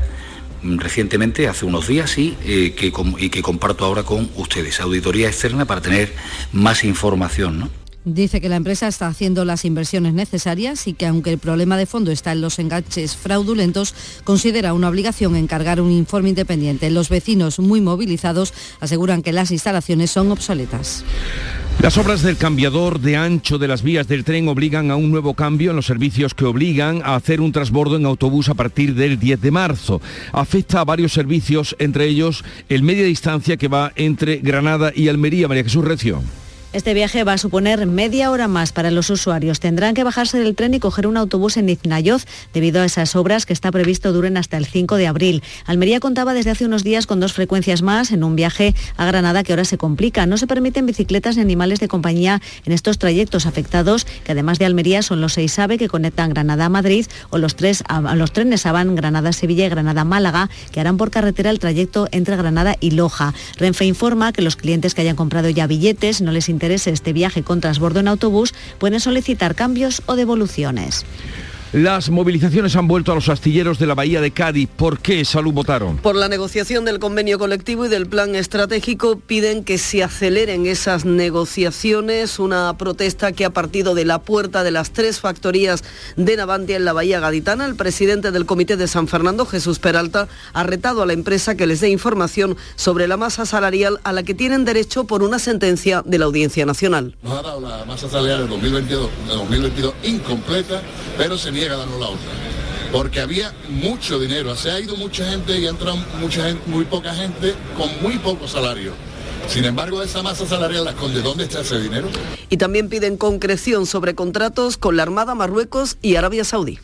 mm, recientemente, hace unos días, y, eh, que, y que comparto ahora con ustedes. Auditoría externa para tener más información. ¿no? Dice que la empresa está haciendo las inversiones necesarias y que aunque el problema de fondo está en los enganches fraudulentos, considera una obligación encargar un informe independiente. Los vecinos muy movilizados aseguran que las instalaciones son obsoletas. Las obras del cambiador de ancho de las vías del tren obligan a un nuevo cambio en los servicios que obligan a hacer un transbordo en autobús a partir del 10 de marzo. Afecta a varios servicios, entre ellos el media distancia que va entre Granada y Almería. María Jesús Recio. Este viaje va a suponer media hora más para los usuarios. Tendrán que bajarse del tren y coger un autobús en Iznayoz debido a esas obras que está previsto duren hasta el 5 de abril. Almería contaba desde hace unos días con dos frecuencias más en un viaje a Granada que ahora se complica. No se permiten bicicletas ni animales de compañía en estos trayectos afectados, que además de Almería son los seis AVE que conectan Granada a Madrid o los, tres, los trenes Avan, Granada-Sevilla y Granada-Málaga que harán por carretera el trayecto entre Granada y Loja. Renfe informa que los clientes que hayan comprado ya billetes no les interese este viaje con transbordo en autobús pueden solicitar cambios o devoluciones. Las movilizaciones han vuelto a los astilleros de la Bahía de Cádiz. ¿Por qué, Salud, votaron? Por la negociación del convenio colectivo y del plan estratégico piden que se aceleren esas negociaciones, una protesta que ha partido de la puerta de las tres factorías de Navantia en la Bahía Gaditana. El presidente del Comité de San Fernando, Jesús Peralta, ha retado a la empresa que les dé información sobre la masa salarial a la que tienen derecho por una sentencia de la Audiencia Nacional. Nos ha dado la masa salarial de 2022, de 2022 incompleta, pero se niega a darnos la otra. Porque había mucho dinero, se ha ido mucha gente y ha entrado mucha gente, muy poca gente con muy poco salario. Sin embargo, esa masa salarial la esconde. ¿Dónde está ese dinero? Y también piden concreción sobre contratos con la Armada Marruecos y Arabia Saudí.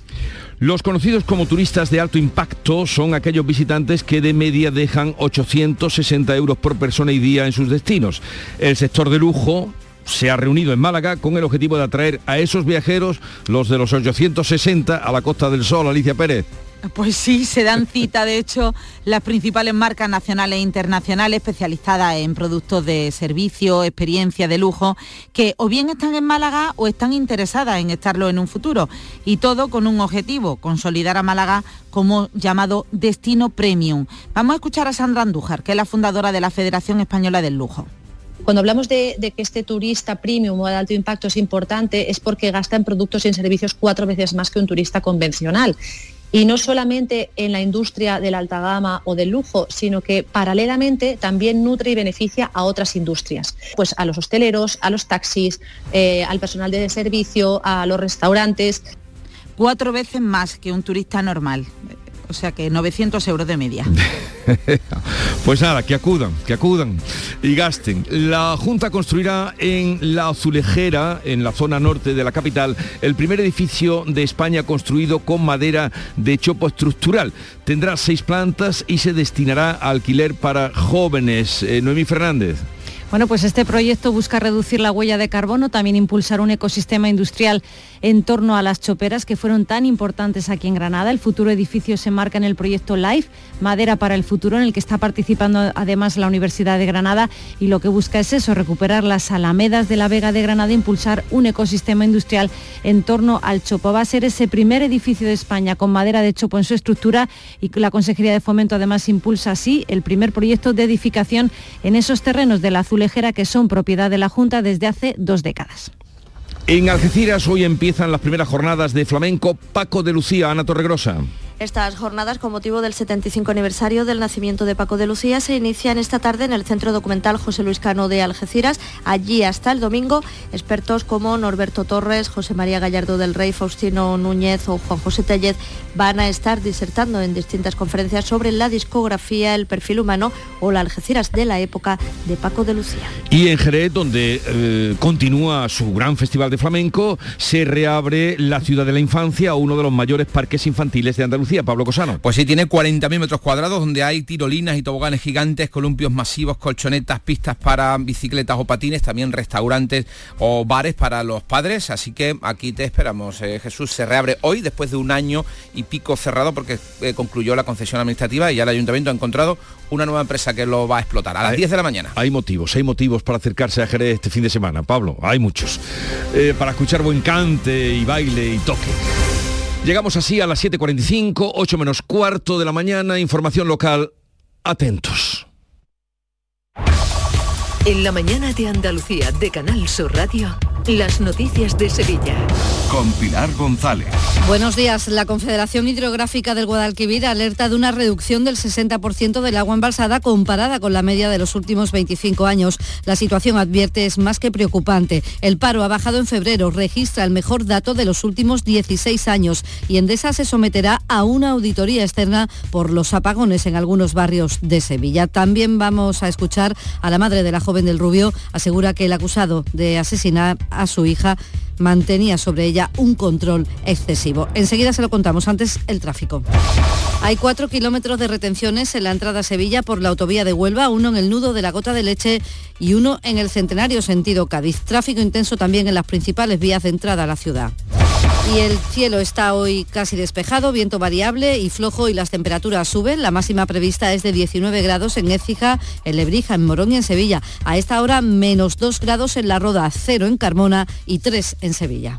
Los conocidos como turistas de alto impacto son aquellos visitantes que de media dejan 860 euros por persona y día en sus destinos. El sector de lujo se ha reunido en Málaga con el objetivo de atraer a esos viajeros, los de los 860, a la Costa del Sol, Alicia Pérez. Pues sí, se dan cita, de hecho, las principales marcas nacionales e internacionales especializadas en productos de servicio, experiencia de lujo, que o bien están en Málaga o están interesadas en estarlo en un futuro. Y todo con un objetivo, consolidar a Málaga como llamado destino premium. Vamos a escuchar a Sandra Andújar, que es la fundadora de la Federación Española del Lujo. Cuando hablamos de, que este turista premium o de alto impacto es importante, es porque gasta en productos y en servicios cuatro veces más que un turista convencional. Y no solamente en la industria de la alta gama o del lujo, sino que paralelamente también nutre y beneficia a otras industrias. Pues a los hosteleros, a los taxis, eh, al personal de servicio, a los restaurantes. Cuatro veces más que un turista normal. O sea que 900 euros de media. Pues nada, que acudan, que acudan y gasten. La Junta construirá en La Azulejera, en la zona norte de la capital, el primer edificio de España construido con madera de chopo estructural. Tendrá seis plantas y se destinará a alquiler para jóvenes. Eh, Noemí Fernández. Bueno, pues este proyecto busca reducir la huella de carbono, también impulsar un ecosistema industrial en torno a las choperas que fueron tan importantes aquí en Granada. El futuro edificio se marca en el proyecto LIFE, Madera para el Futuro, en el que está participando además la Universidad de Granada y lo que busca es eso, recuperar las alamedas de la Vega de Granada impulsar un ecosistema industrial en torno al chopo. Va a ser ese primer edificio de España con madera de chopo en su estructura y la Consejería de Fomento además impulsa así el primer proyecto de edificación en esos terrenos del azul que son propiedad de la Junta desde hace dos décadas. En Algeciras hoy empiezan las primeras jornadas de flamenco Paco de Lucía, Ana Torregrosa. Estas jornadas, con motivo del 75 aniversario del nacimiento de Paco de Lucía, se inician esta tarde en el Centro Documental José Luis Cano de Algeciras. Allí hasta el domingo, expertos como Norberto Torres, José María Gallardo del Rey, Faustino Núñez o Juan José Tellez van a estar disertando en distintas conferencias sobre la discografía, el perfil humano o la Algeciras de la época de Paco de Lucía. Y en Jerez, donde eh, continúa su gran festival de flamenco, se reabre la ciudad de la infancia, uno de los mayores parques infantiles de Andalucía Pablo Cosano. Pues sí, tiene 40.000 metros cuadrados donde hay tirolinas y toboganes gigantes, columpios masivos, colchonetas, pistas para bicicletas o patines, también restaurantes o bares para los padres. Así que aquí te esperamos. Eh, Jesús se reabre hoy después de un año y pico cerrado porque eh, concluyó la concesión administrativa y ya el ayuntamiento ha encontrado una nueva empresa que lo va a explotar a las 10 de la mañana. Hay motivos, hay motivos para acercarse a Jerez este fin de semana, Pablo, hay muchos. Eh, para escuchar buen cante y baile y toque. Llegamos así a las 7.45, 8 menos cuarto de la mañana, información local. Atentos. En la mañana de Andalucía de Canal Sur Radio. Las noticias de Sevilla. Con Pilar González. Buenos días. La Confederación Hidrográfica del Guadalquivir alerta de una reducción del 60% del agua embalsada comparada con la media de los últimos 25 años. La situación, advierte, es más que preocupante. El paro ha bajado en febrero, registra el mejor dato de los últimos 16 años y Endesa se someterá a una auditoría externa por los apagones en algunos barrios de Sevilla. También vamos a escuchar a la madre de la joven del Rubio. Asegura que el acusado de asesinar a su hija mantenía sobre ella un control excesivo. Enseguida se lo contamos, antes el tráfico. Hay cuatro kilómetros de retenciones en la entrada a Sevilla por la autovía de Huelva, uno en el nudo de la Gota de Leche y uno en el Centenario sentido Cádiz. Tráfico intenso también en las principales vías de entrada a la ciudad. Y el cielo está hoy casi despejado, viento variable y flojo y las temperaturas suben. La máxima prevista es de 19 grados en Écija, en Lebrija, en Morón y en Sevilla. A esta hora menos 2 grados en La Roda, 0 en Carmona y 3 en Sevilla.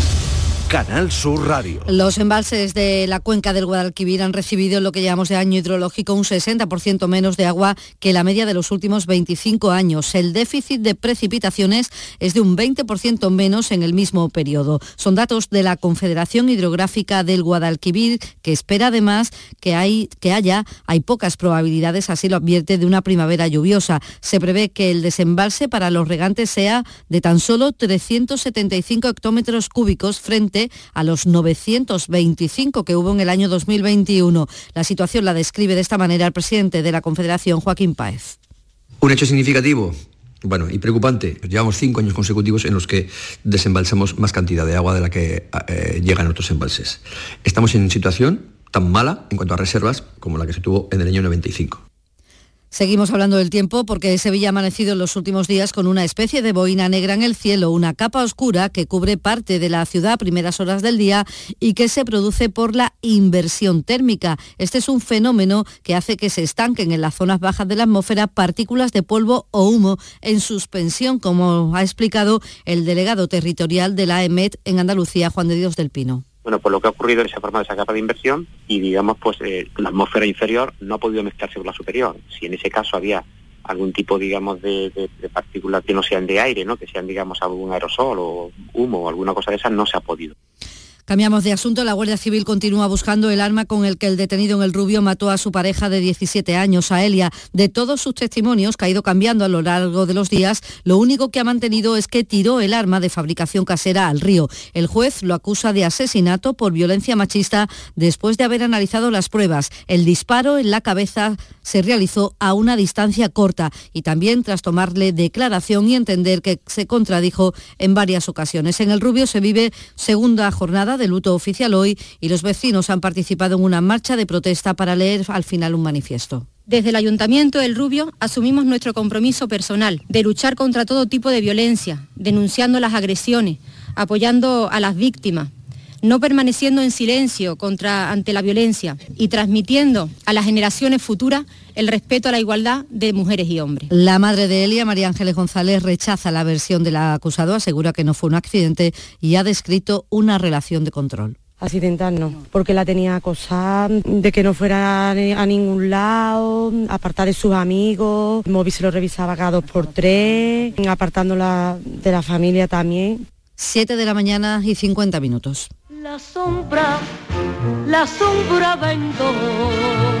Canal Sur Radio. Los embalses de la cuenca del Guadalquivir han recibido en lo que llamamos de año hidrológico un 60% menos de agua que la media de los últimos 25 años. El déficit de precipitaciones es de un 20% menos en el mismo periodo. Son datos de la Confederación Hidrográfica del Guadalquivir que espera además que, hay, que haya, hay pocas probabilidades, así lo advierte, de una primavera lluviosa. Se prevé que el desembalse para los regantes sea de tan solo 375 hectómetros cúbicos frente a los 925 que hubo en el año 2021. La situación la describe de esta manera el presidente de la Confederación, Joaquín Páez. Un hecho significativo bueno, y preocupante. Llevamos cinco años consecutivos en los que desembalsamos más cantidad de agua de la que eh, llega en otros embalses. Estamos en situación tan mala en cuanto a reservas como la que se tuvo en el año 95. Seguimos hablando del tiempo porque Sevilla ha amanecido en los últimos días con una especie de boina negra en el cielo, una capa oscura que cubre parte de la ciudad a primeras horas del día y que se produce por la inversión térmica. Este es un fenómeno que hace que se estanquen en las zonas bajas de la atmósfera partículas de polvo o humo en suspensión, como ha explicado el delegado territorial de la EMET en Andalucía, Juan de Dios del Pino. Bueno, pues lo que ha ocurrido es que se ha formado esa capa de inversión y, digamos, pues eh, la atmósfera inferior no ha podido mezclarse con la superior. Si en ese caso había algún tipo, digamos, de, de, partículas que no sean de aire, ¿no? Que sean, digamos, algún aerosol o humo o alguna cosa de esas, no se ha podido. Cambiamos de asunto. La Guardia Civil continúa buscando el arma con el que el detenido en el Rubio mató a su pareja de 17 años, a Elia. De todos sus testimonios, que ha ido cambiando a lo largo de los días, lo único que ha mantenido es que tiró el arma de fabricación casera al río. El juez lo acusa de asesinato por violencia machista después de haber analizado las pruebas. El disparo en la cabeza se realizó a una distancia corta y también tras tomarle declaración y entender que se contradijo en varias ocasiones. En el Rubio se vive segunda jornada de luto oficial hoy y los vecinos han participado en una marcha de protesta para leer al final un manifiesto. Desde el Ayuntamiento del Rubio asumimos nuestro compromiso personal de luchar contra todo tipo de violencia, denunciando las agresiones, apoyando a las víctimas, no permaneciendo en silencio contra, ante la violencia y transmitiendo a las generaciones futuras el respeto a la igualdad de mujeres y hombres. La madre de Elia, María Ángeles González, rechaza la versión del acusado, asegura que no fue un accidente y ha descrito una relación de control. Accidental no, porque la tenía acosada, de que no fuera a ningún lado, apartar de sus amigos, el móvil se lo revisaba cada dos por tres, apartándola de la familia también. Siete de la mañana y 50 minutos. La sombra, la sombra vendo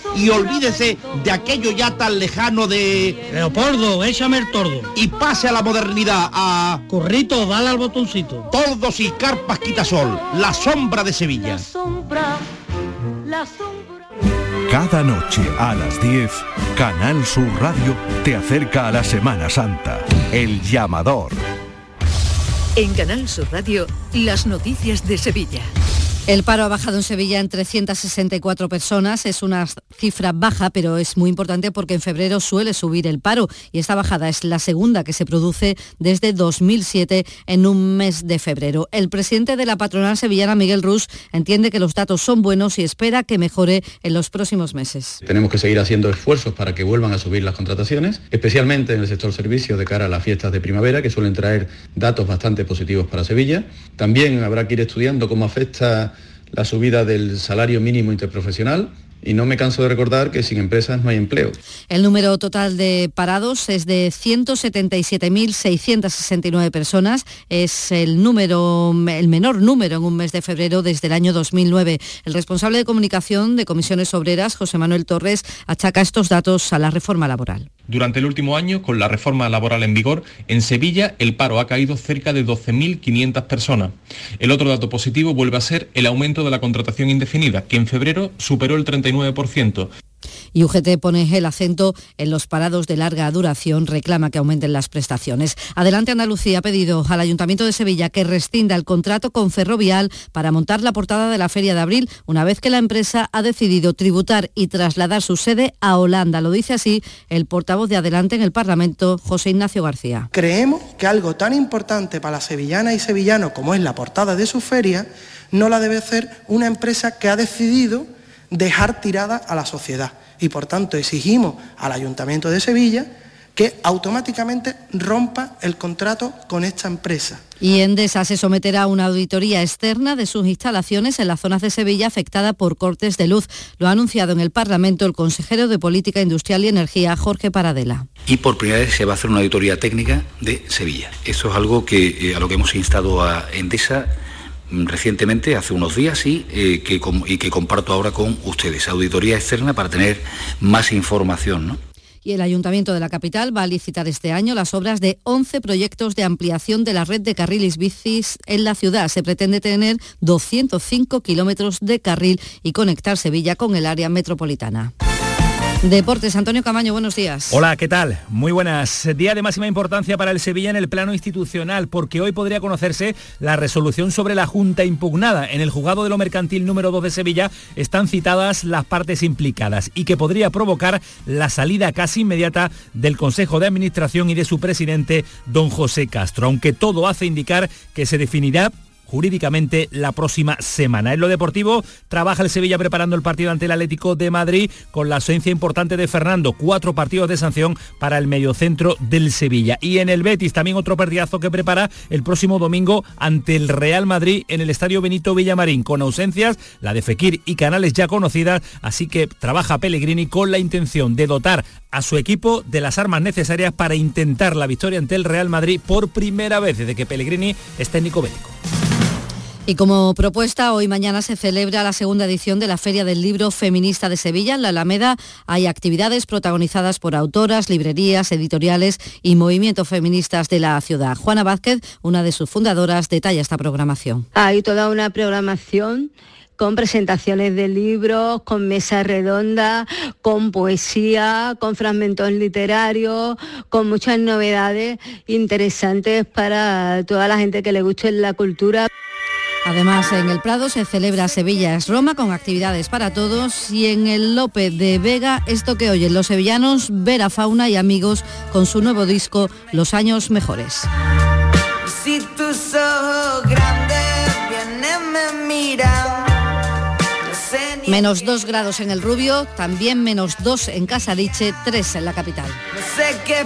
y olvídese de aquello ya tan lejano de... Leopoldo, échame el tordo. Y pase a la modernidad, a... Currito, dale al botoncito. Tordos y carpas quitasol, la sombra de Sevilla. La sombra, la sombra. Cada noche a las 10, Canal Sur Radio te acerca a la Semana Santa. El llamador. En Canal Sur Radio, las noticias de Sevilla. El paro ha bajado en Sevilla en 364 personas. Es una cifra baja, pero es muy importante porque en febrero suele subir el paro y esta bajada es la segunda que se produce desde 2007 en un mes de febrero. El presidente de la patronal sevillana, Miguel Rus, entiende que los datos son buenos y espera que mejore en los próximos meses. Tenemos que seguir haciendo esfuerzos para que vuelvan a subir las contrataciones, especialmente en el sector servicio de cara a las fiestas de primavera, que suelen traer datos bastante positivos para Sevilla. También habrá que ir estudiando cómo afecta la subida del salario mínimo interprofesional y no me canso de recordar que sin empresas no hay empleo. El número total de parados es de 177.669 personas. Es el número, el menor número en un mes de febrero desde el año 2009. El responsable de comunicación de Comisiones Obreras, José Manuel Torres, achaca estos datos a la reforma laboral. Durante el último año, con la reforma laboral en vigor, en Sevilla el paro ha caído cerca de 12.500 personas. El otro dato positivo vuelve a ser el aumento de la contratación indefinida, que en febrero superó el 39%. Y UGT pone el acento en los parados de larga duración, reclama que aumenten las prestaciones. Adelante Andalucía ha pedido al Ayuntamiento de Sevilla que rescinda el contrato con Ferrovial para montar la portada de la Feria de Abril, una vez que la empresa ha decidido tributar y trasladar su sede a Holanda. Lo dice así el portavoz de Adelante en el Parlamento, José Ignacio García. Creemos que algo tan importante para la sevillana y sevillano como es la portada de su feria, no la debe hacer una empresa que ha decidido dejar tirada a la sociedad y por tanto exigimos al Ayuntamiento de Sevilla que automáticamente rompa el contrato con esta empresa. Y Endesa se someterá a una auditoría externa de sus instalaciones en las zonas de Sevilla afectada por cortes de luz. Lo ha anunciado en el Parlamento el consejero de Política Industrial y Energía, Jorge Paradela. Y por primera vez se va a hacer una auditoría técnica de Sevilla. Eso es algo que, eh, a lo que hemos instado a Endesa recientemente, hace unos días, y, eh, que, y que comparto ahora con ustedes. Auditoría externa para tener más información. y el Ayuntamiento de la capital va a licitar este año las obras de 11 proyectos de ampliación de la red de carriles bicis en la ciudad. Se pretende tener 205 kilómetros de carril y conectar Sevilla con el área metropolitana. Deportes, Antonio Camaño, buenos días. Hola, ¿qué tal? Muy buenas. Día de máxima importancia para el Sevilla en el plano institucional, porque hoy podría conocerse la resolución sobre la Junta impugnada. En el juzgado de lo mercantil número 2 de Sevilla están citadas las partes implicadas y que podría provocar la salida casi inmediata del Consejo de Administración y de su presidente, don José Castro, aunque todo hace indicar que se definirá jurídicamente la próxima semana. En lo deportivo trabaja el Sevilla preparando el partido ante el Atlético de Madrid con la ausencia importante de Fernando, cuatro partidos de sanción para el mediocentro del Sevilla. Y en el Betis también otro partidazo que prepara el próximo domingo ante el Real Madrid en el Estadio Benito Villamarín, con ausencias, la de Fekir y Canales ya conocidas, así que trabaja Pellegrini con la intención de dotar a su equipo de las armas necesarias para intentar la victoria ante el Real Madrid por primera vez desde que Pellegrini es técnico bético. Y como propuesta, hoy mañana se celebra la segunda edición de la Feria del Libro Feminista de Sevilla. En la Alameda hay actividades protagonizadas por autoras, librerías, editoriales y movimientos feministas de la ciudad. Juana Vázquez, una de sus fundadoras, detalla esta programación. Hay toda una programación con presentaciones de libros, con mesas redondas, con poesía, con fragmentos literarios, con muchas novedades interesantes para toda la gente que le guste la cultura. Además, en el Prado se celebra Sevilla es Roma con actividades para todos y en el Lope de Vega, esto que oyen los sevillanos, ver a Fauna y amigos con su nuevo disco Los años mejores. Si tus ojos grandes vienen, me miran. No sé ni Menos dos grados en el Rubio, también menos dos en Casariche, tres en la capital. No sé qué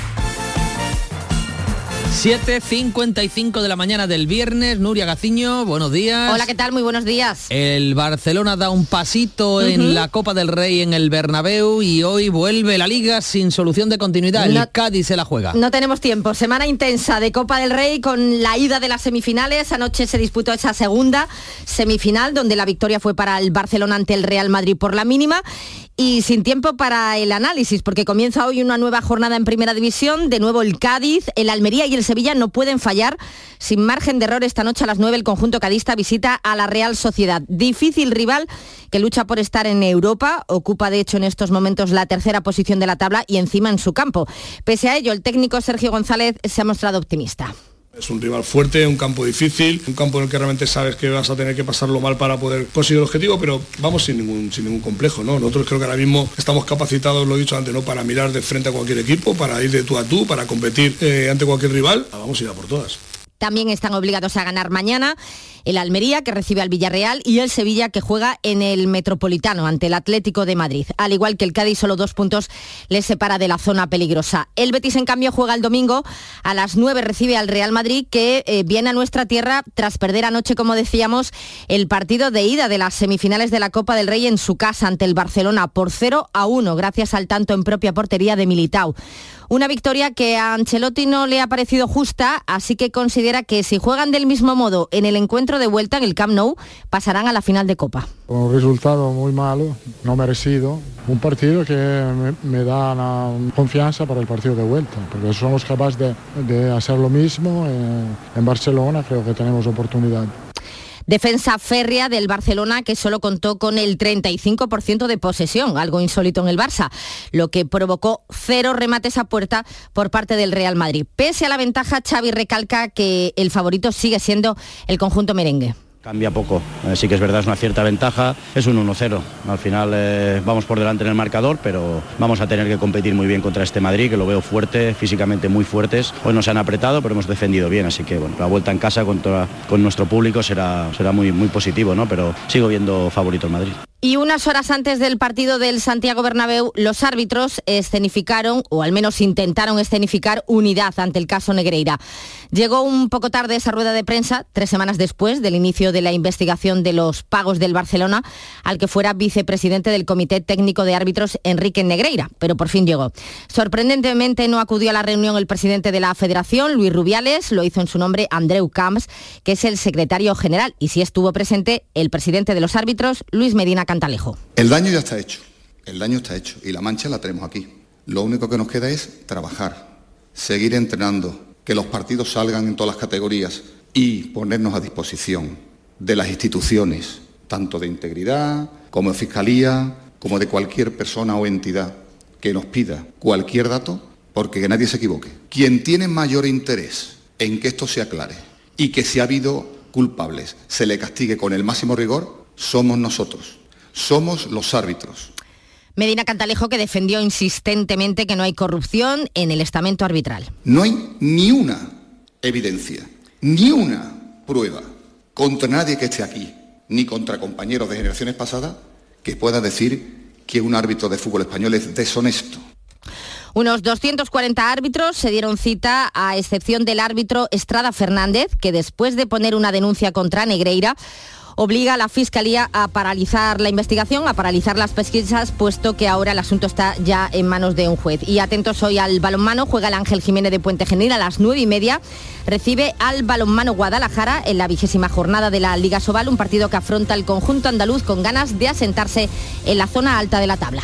7.55 de la mañana del viernes, Nuria Gaciño, buenos días. Hola, ¿qué tal? Muy buenos días. El Barcelona da un pasito en la Copa del Rey en el Bernabéu y hoy vuelve la liga sin solución de continuidad. El Cádiz se la juega. No tenemos tiempo. Semana intensa de Copa del Rey con la ida de las semifinales. Anoche se disputó esa segunda semifinal donde la victoria fue para el Barcelona ante el Real Madrid por la mínima. Y sin tiempo para el análisis, porque comienza hoy una nueva jornada en Primera División. De nuevo el Cádiz, el Almería y el Sevilla no pueden fallar. Sin margen de error, esta noche a las 9 el conjunto cadista visita a la Real Sociedad. Difícil rival que lucha por estar en Europa. Ocupa de hecho en estos momentos la tercera posición de la tabla y encima en su campo. Pese a ello, el técnico Sergio González se ha mostrado optimista. Es un rival fuerte, un campo difícil, un campo en el que realmente sabes que vas a tener que pasarlo mal para poder conseguir el objetivo, pero vamos sin ningún, sin ningún complejo, ¿no? Nosotros creo que ahora mismo estamos capacitados, lo he dicho antes, ¿no? Para mirar de frente a cualquier equipo, para ir de tú a tú, para competir eh, ante cualquier rival. Vamos a ir a por todas. También están obligados a ganar mañana el Almería, que recibe al Villarreal, y el Sevilla, que juega en el Metropolitano ante el Atlético de Madrid. Al igual que el Cádiz, solo dos puntos les separa de la zona peligrosa. El Betis, en cambio, juega el domingo. A las 9 recibe al Real Madrid, que eh, viene a nuestra tierra tras perder anoche, como decíamos, el partido de ida de las semifinales de la Copa del Rey en su casa ante el Barcelona por 0 a 1, gracias al tanto en propia portería de Militao. Una victoria que a Ancelotti no le ha parecido justa, así que considera que si juegan del mismo modo en el encuentro de vuelta en el Camp Nou, pasarán a la final de Copa. Un resultado muy malo, no merecido. Un partido que me, da una confianza para el partido de vuelta, porque somos capaces de, hacer lo mismo en Barcelona, creo que tenemos oportunidad. Defensa férrea del Barcelona que solo contó con el 35% de posesión, algo insólito en el Barça, lo que provocó cero remates a puerta por parte del Real Madrid. Pese a la ventaja, Xavi recalca que el favorito sigue siendo el conjunto merengue. Cambia poco, Eh, sí que es verdad, es una cierta ventaja, es un 1-0. Al final eh, vamos por delante en el marcador, pero vamos a tener que competir muy bien contra este Madrid, que lo veo fuerte, físicamente muy fuertes. Hoy nos han apretado, pero hemos defendido bien, así que bueno, la vuelta en casa contra, con nuestro público será, será muy, muy positivo, ¿no? pero sigo viendo favorito el Madrid. Y unas horas antes del partido del Santiago Bernabéu, los árbitros escenificaron, o al menos intentaron escenificar, unidad ante el caso Negreira. Llegó un poco tarde esa rueda de prensa, tres semanas después del inicio de la investigación de los pagos del Barcelona, al que fuera vicepresidente del Comité Técnico de Árbitros, Enrique Negreira, pero por fin llegó. Sorprendentemente no acudió a la reunión el presidente de la Federación, Luis Rubiales, lo hizo en su nombre Andreu Camps, que es el secretario general, y sí estuvo presente el presidente de los árbitros, Luis Medina El daño ya está hecho, el daño está hecho y la mancha la tenemos aquí. Lo único que nos queda es trabajar, seguir entrenando, que los partidos salgan en todas las categorías y ponernos a disposición de las instituciones, tanto de integridad como de fiscalía, como de cualquier persona o entidad que nos pida cualquier dato, porque que nadie se equivoque. Quien tiene mayor interés en que esto se aclare y que si ha habido culpables se le castigue con el máximo rigor, somos nosotros somos los árbitros. Medina Cantalejo que defendió insistentemente que no hay corrupción en el estamento arbitral. No hay ni una evidencia, ni una prueba contra nadie que esté aquí, ni contra compañeros de generaciones pasadas, que pueda decir que un árbitro de fútbol español es deshonesto. Unos 240 árbitros se dieron cita, a excepción del árbitro Estrada Fernández, que después de poner una denuncia contra Negreira, obliga a la Fiscalía a paralizar la investigación, a paralizar las pesquisas, puesto que ahora el asunto está ya en manos de un juez. Y atentos hoy al balonmano, juega el Ángel Jiménez de Puente Genil a las nueve y media, recibe al balonmano Guadalajara en la vigésima jornada de la Liga Sobal, un partido que afronta el conjunto andaluz con ganas de asentarse en la zona alta de la tabla.